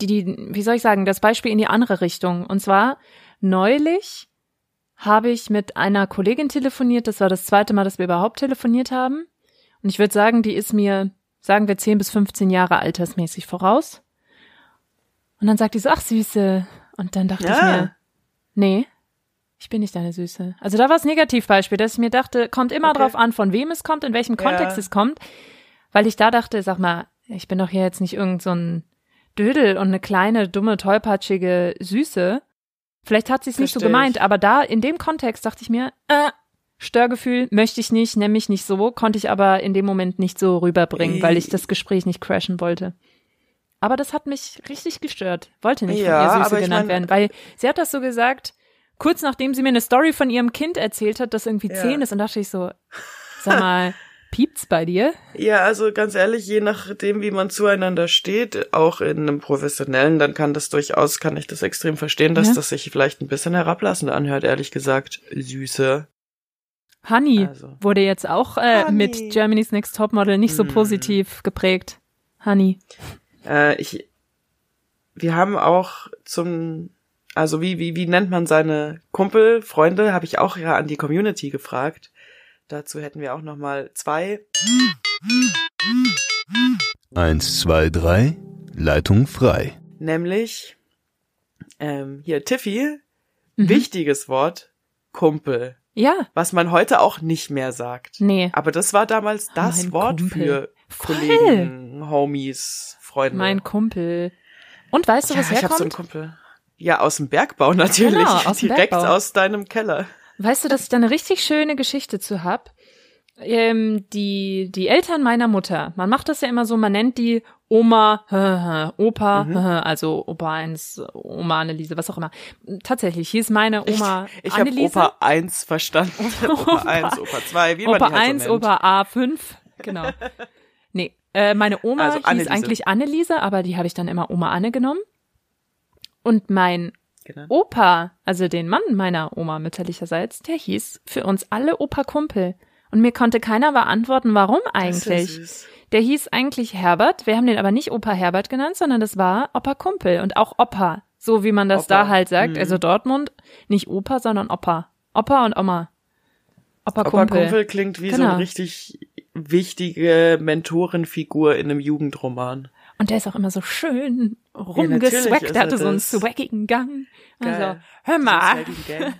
die, die, wie soll ich sagen, das Beispiel in die andere Richtung. Und zwar neulich habe ich mit einer Kollegin telefoniert. Das war das zweite Mal, dass wir überhaupt telefoniert haben. Und ich würde sagen, die ist mir, sagen wir, 10 bis 15 Jahre altersmäßig voraus. Und dann sagt die so, ach Süße. Und dann dachte ich Ja. mir, nee, ich bin nicht deine Süße. Also da war es Negativbeispiel, dass ich mir dachte, kommt immer Okay. drauf an, von wem es kommt, in welchem Kontext Ja. es kommt. Weil ich da dachte, sag mal, ich bin doch hier jetzt nicht irgend so ein Dödel und eine kleine, dumme, tollpatschige Süße. Vielleicht hat sie es nicht so gemeint, ich. aber da, in dem Kontext dachte ich mir, äh, Störgefühl möchte ich nicht, nenn mich nicht so, konnte ich aber in dem Moment nicht so rüberbringen, weil ich das Gespräch nicht crashen wollte. Aber das hat mich richtig gestört. Wollte nicht Ja, von ihr Süße ich genannt mein- werden, weil sie hat das so gesagt, kurz nachdem sie mir eine Story von ihrem Kind erzählt hat, das irgendwie Ja. zehn ist und dachte ich so, sag mal, piept's bei dir? Ja, also ganz ehrlich, je nachdem, wie man zueinander steht, auch in einem professionellen, dann kann das durchaus, kann ich das extrem verstehen, dass Ja. das sich vielleicht ein bisschen herablassend anhört, ehrlich gesagt. Süße. Honey Also. wurde jetzt auch äh, mit Germany's Next Topmodel nicht so Mm. positiv geprägt. Honey. Äh, ich, wir haben auch zum, also wie, wie, wie nennt man seine Kumpel, Freunde, habe ich auch ja an die Community gefragt. Dazu hätten wir auch noch mal zwei. Eins, zwei, drei, Leitung frei. Nämlich, ähm, hier, Tiffy, Mhm. wichtiges Wort, Kumpel. Ja, Was man heute auch nicht mehr sagt. nee. Aber das war damals das Mein Wort Kumpel. für Kollegen, Homies, Freunde. Mein Kumpel. Und weißt du, ja, was ich hab so einen herkommt? Kumpel. Ja, aus dem Bergbau natürlich. Genau, aus dem Direkt Bergbau. aus deinem Keller. Weißt du, dass ich da eine richtig schöne Geschichte zu hab? Ähm, die, die Eltern meiner Mutter, man macht das ja immer so, man nennt die Oma, Opa, Mhm. also Opa 1, Oma Anneliese, was auch immer. Tatsächlich, hieß meine Oma Ich habe Anneliese. Opa 1 verstanden. Opa 1, Opa 2, wie man Opa die halt 1, so nennt. Opa A5, genau. Nee, äh, meine Oma Also hieß Anneliese. eigentlich Anneliese, aber die habe ich dann immer Oma Anne genommen. Und mein Genau. Opa, also den Mann meiner Oma mütterlicherseits, der hieß für uns alle Opa Kumpel. Und mir konnte keiner beantworten, warum eigentlich. Der hieß eigentlich Herbert. Wir haben den aber nicht Opa Herbert genannt, sondern das war Opa Kumpel und auch Opa. So wie man das Opa. da halt sagt. Mhm. Also Dortmund, nicht Opa, sondern Opa. Opa und Oma. Opa, Opa Kumpel. Kumpel klingt wie so Genau. eine richtig wichtige Mentorenfigur in einem Jugendroman. Und der ist auch immer so schön rumgeswackt. der hatte so einen swaggigen Gang. Also, hör mal. So ein Gang.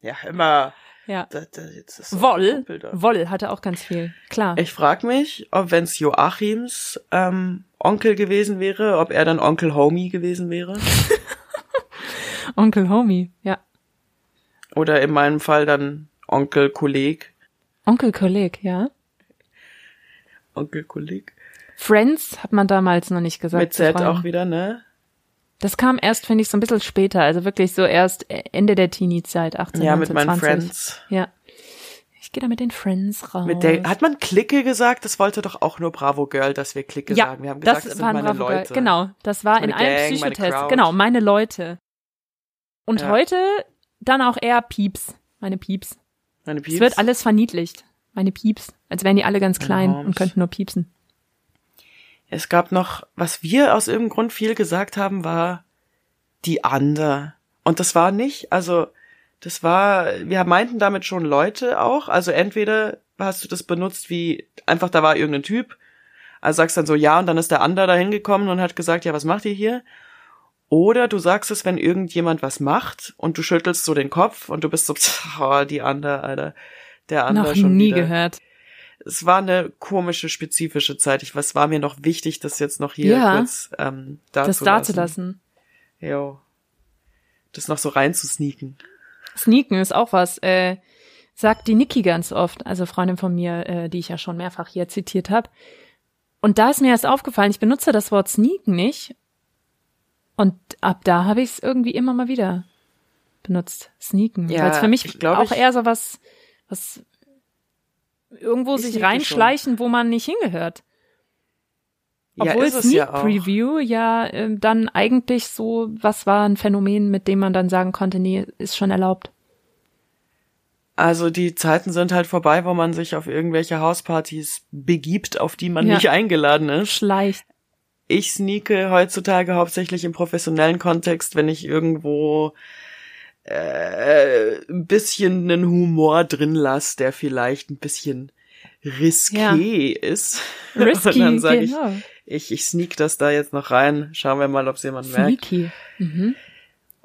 ja. Ja. Da, da, Woll. Woll hatte auch ganz viel. Klar. Ich frag mich, ob wenn's Joachims ähm, Onkel gewesen wäre, ob er dann Onkel Homie gewesen wäre. Onkel Homie. Ja. Oder in meinem Fall dann Onkel Kolleg. Onkel Kolleg, ja. Onkel Kolleg. Friends hat man damals noch nicht gesagt. Mit Z auch wieder, ne? Das kam erst, finde ich, so ein bisschen später. Also wirklich so erst Ende der Teenie-Zeit, 18, Ja, mit 19, meinen 20. Friends. Ja. Ich gehe da mit den Friends raus. Mit der, hat man Clique gesagt? Das wollte doch auch nur Bravo Girl, dass wir Clique ja, sagen. Wir haben gesagt, das, das, waren meine Bravo Girl. Leute. Genau, das war in Meine allen Gang, meine Psychotests. Crowd. Genau, meine Leute. Und Ja. heute dann auch eher Pieps. Meine Pieps. Meine Pieps. Es wird alles verniedlicht. Meine Pieps. Als wären die alle ganz klein und könnten nur piepsen. Es gab noch, was wir aus irgendeinem Grund viel gesagt haben, war die Ander. Und das war nicht, also das war, wir meinten damit schon Leute auch. Also entweder hast du das benutzt wie einfach da war irgendein Typ, also sagst dann so ja und dann ist der Ander da hingekommen und hat gesagt, ja, was macht ihr hier? Oder du sagst es, wenn irgendjemand was macht und du schüttelst so den Kopf und du bist so, oh, die Ander, Alter. Der Ander Noch schon nie wieder. gehört. es war eine komische, spezifische Zeit. Ich, was war mir noch wichtig, das jetzt noch hier Ja. kurz ähm, da das zu da lassen. zu lassen. Jo. Das noch so reinzusneaken. Sneaken ist auch was. Äh, sagt die Niki ganz oft, also Freundin von mir, äh, die ich ja schon mehrfach hier zitiert habe. Und da ist mir erst aufgefallen, ich benutze das Wort Sneaken nicht. Und ab da habe ich es irgendwie immer mal wieder benutzt. Sneaken. Ja, Weil es für mich ich glaub, auch eher so was, was irgendwo Ich sich reinschleichen, wo man nicht hingehört. Ja, Obwohl ist es Sneak ja. Preview ja ähm, dann eigentlich so, was war ein Phänomen, mit dem man dann sagen konnte, nee, ist schon erlaubt. Also die Zeiten sind halt vorbei, wo man sich auf irgendwelche Hauspartys begibt, auf die man Ja. nicht eingeladen ist. Schleicht. Ich sneake heutzutage hauptsächlich im professionellen Kontext, wenn ich irgendwo äh, ein bisschen einen Humor drin lasse, der vielleicht ein bisschen risqué ist. Risky, Und dann sage ich, genau. ich, ich sneak das da jetzt noch rein. Schauen wir mal, ob es jemand merkt. Sneaky. Mhm.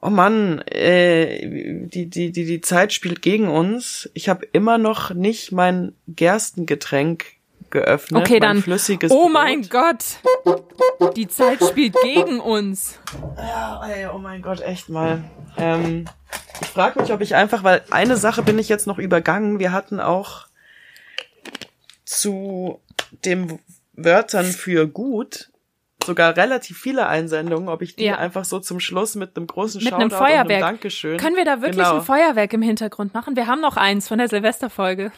Oh Mann, äh, die, die, die, die Zeit spielt gegen uns. Ich habe immer noch nicht mein Gerstengetränk geöffnet. Okay, mein dann. Flüssiges Oh Brot. mein Gott. Die Zeit spielt gegen uns. Ja, ey, oh mein Gott, echt mal. Ähm, ich frage mich, ob ich einfach, weil eine Sache bin ich jetzt noch übergangen. Wir hatten auch zu den Wörtern für gut sogar relativ viele Einsendungen, ob ich die Ja. einfach so zum Schluss mit einem großen Mit Shoutout einem und Feuerwerk. einem Dankeschön. Können wir da wirklich Genau. ein Feuerwerk im Hintergrund machen? Wir haben noch eins von der Silvesterfolge.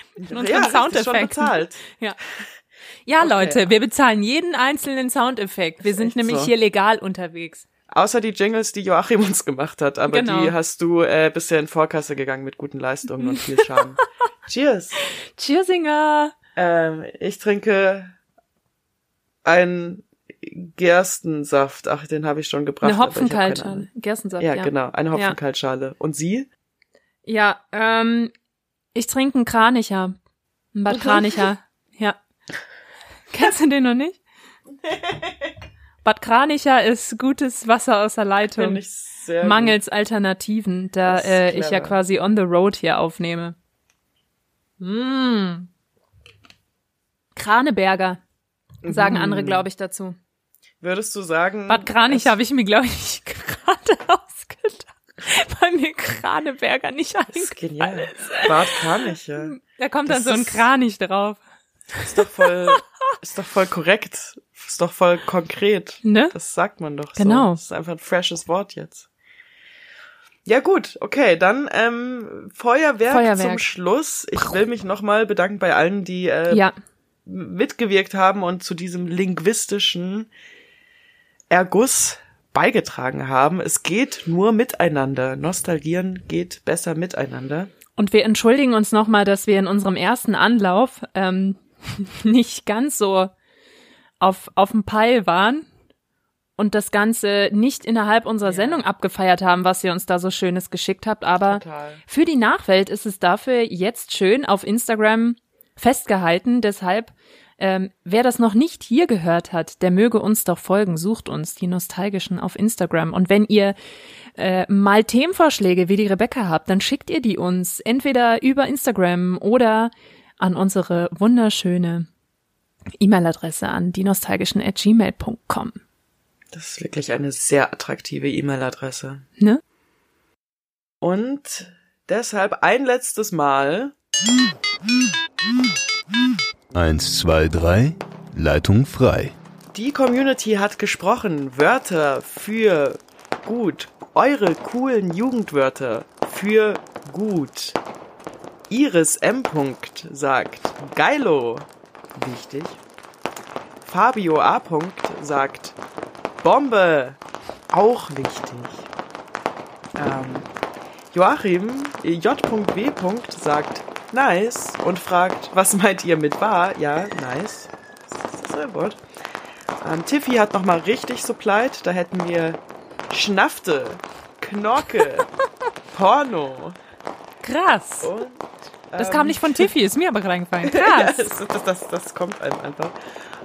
In unserem ja, Soundeffekt. ist schon bezahlt. Ja. Ja, Okay. Leute, wir bezahlen jeden einzelnen Soundeffekt. Wir sind nämlich so. hier legal unterwegs. Außer die Jingles, die Joachim uns gemacht hat, aber Genau. die hast du äh, bisher in Vorkasse gegangen mit guten Leistungen und viel Charme. Cheers. Cheersinger. Ähm, ich trinke einen Gerstensaft. Ach, den habe ich schon gebracht. Eine Hopfenkaltschale. Gerstensaft, Ja, ja. genau, eine Hopfenkaltschale. Und Sie? Ja, ähm, ich trinke einen Kranicher. Ein Bad Kranicher. Ja. Kennst du den noch nicht? Bad Kranicher ist gutes Wasser aus der Leitung. Finde ich sehr Mangels Alternativen, da äh, ich ja quasi on the road hier aufnehme. Mm. Kraneberger, sagen Mhm. andere, glaube ich, dazu. gut. Würdest du sagen? Bad Kranicher habe ich mir, glaube ich, weil mir Kraneberger nicht Das ist eingefallen genial. Bad Kraniche. Da kommt dann Das so ein ist- Kranich drauf. Ist doch voll, ist doch voll korrekt. Ist doch voll konkret. Ne? Das sagt man doch Genau. so. Das ist einfach ein freshes Wort jetzt. Ja gut, okay, dann ähm, Feuerwerk, Feuerwerk. zum Schluss. Ich will mich nochmal bedanken bei allen, die äh, Ja, mitgewirkt haben und zu diesem linguistischen Erguss beigetragen haben. Es geht nur miteinander. Nostalgieren geht besser miteinander. und wir entschuldigen uns nochmal, dass wir in unserem ersten Anlauf ähm, nicht ganz so auf, auf dem Peil waren und das Ganze nicht innerhalb unserer Sendung abgefeiert haben, was ihr uns da so Schönes geschickt habt. Aber Total. für die Nachwelt ist es dafür jetzt schön auf Instagram festgehalten. Deshalb, ähm, wer das noch nicht hier gehört hat, der möge uns doch folgen. Sucht uns, die Nostalgischen, auf Instagram. Und wenn ihr äh, mal Themenvorschläge wie die Rebecca habt, dann schickt ihr die uns entweder über Instagram oder an unsere wunderschöne E-Mail-Adresse an die nostalgischen at gmail.com. Das ist wirklich eine sehr attraktive E-Mail-Adresse. Ne? Und deshalb ein letztes Mal. Eins, zwei, drei. Leitung frei. Die Community hat gesprochen. Wörter für gut. Eure coolen Jugendwörter für gut. Iris M. sagt Geilo. Wichtig. Fabio A. sagt Bombe. Auch wichtig. Ähm, Joachim J.B. sagt nice und fragt, was meint ihr mit wahr? Ja, nice. Das ist ein Wort. Ähm, Tiffy hat nochmal richtig supplied. Da hätten wir Schnafte, Knorke, Porno Krass. und Das ähm, kam nicht von Tiffy, ist mir aber reingefallen. ja, Krass. das, das, das, das kommt einem einfach.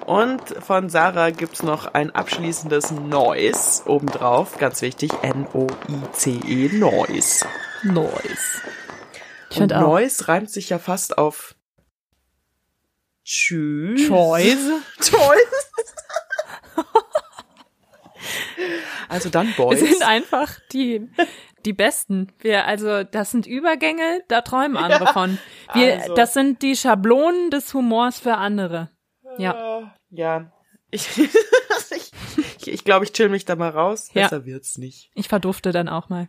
Und von Sarah gibt's noch ein abschließendes Noise obendrauf. Ganz wichtig. N-O-I-C-E, Noise. Nice. Ich finde auch. Noise reimt sich ja fast auf Tschüss. Choice. Choice. also dann Wir Boys. sind einfach die, die Besten. Wir, also, das sind Übergänge, da träumen andere von. Wir, also. das sind die Schablonen des Humors für andere. Ja. Ja. Ich, ich, ich glaube, ich chill mich da mal raus. Ja. Besser wird's nicht. Ich verdufte dann auch mal.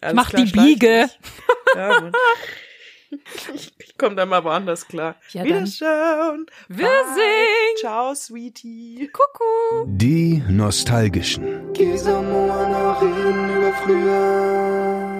Alles Mach klar, die Biege. Ja. Ich, ich komme da mal woanders klar. Ja, dann. Wiederschauen. Wir Bye. singen. Ciao, Sweetie. Kuckuck. Die Nostalgischen. Geh reden über früher.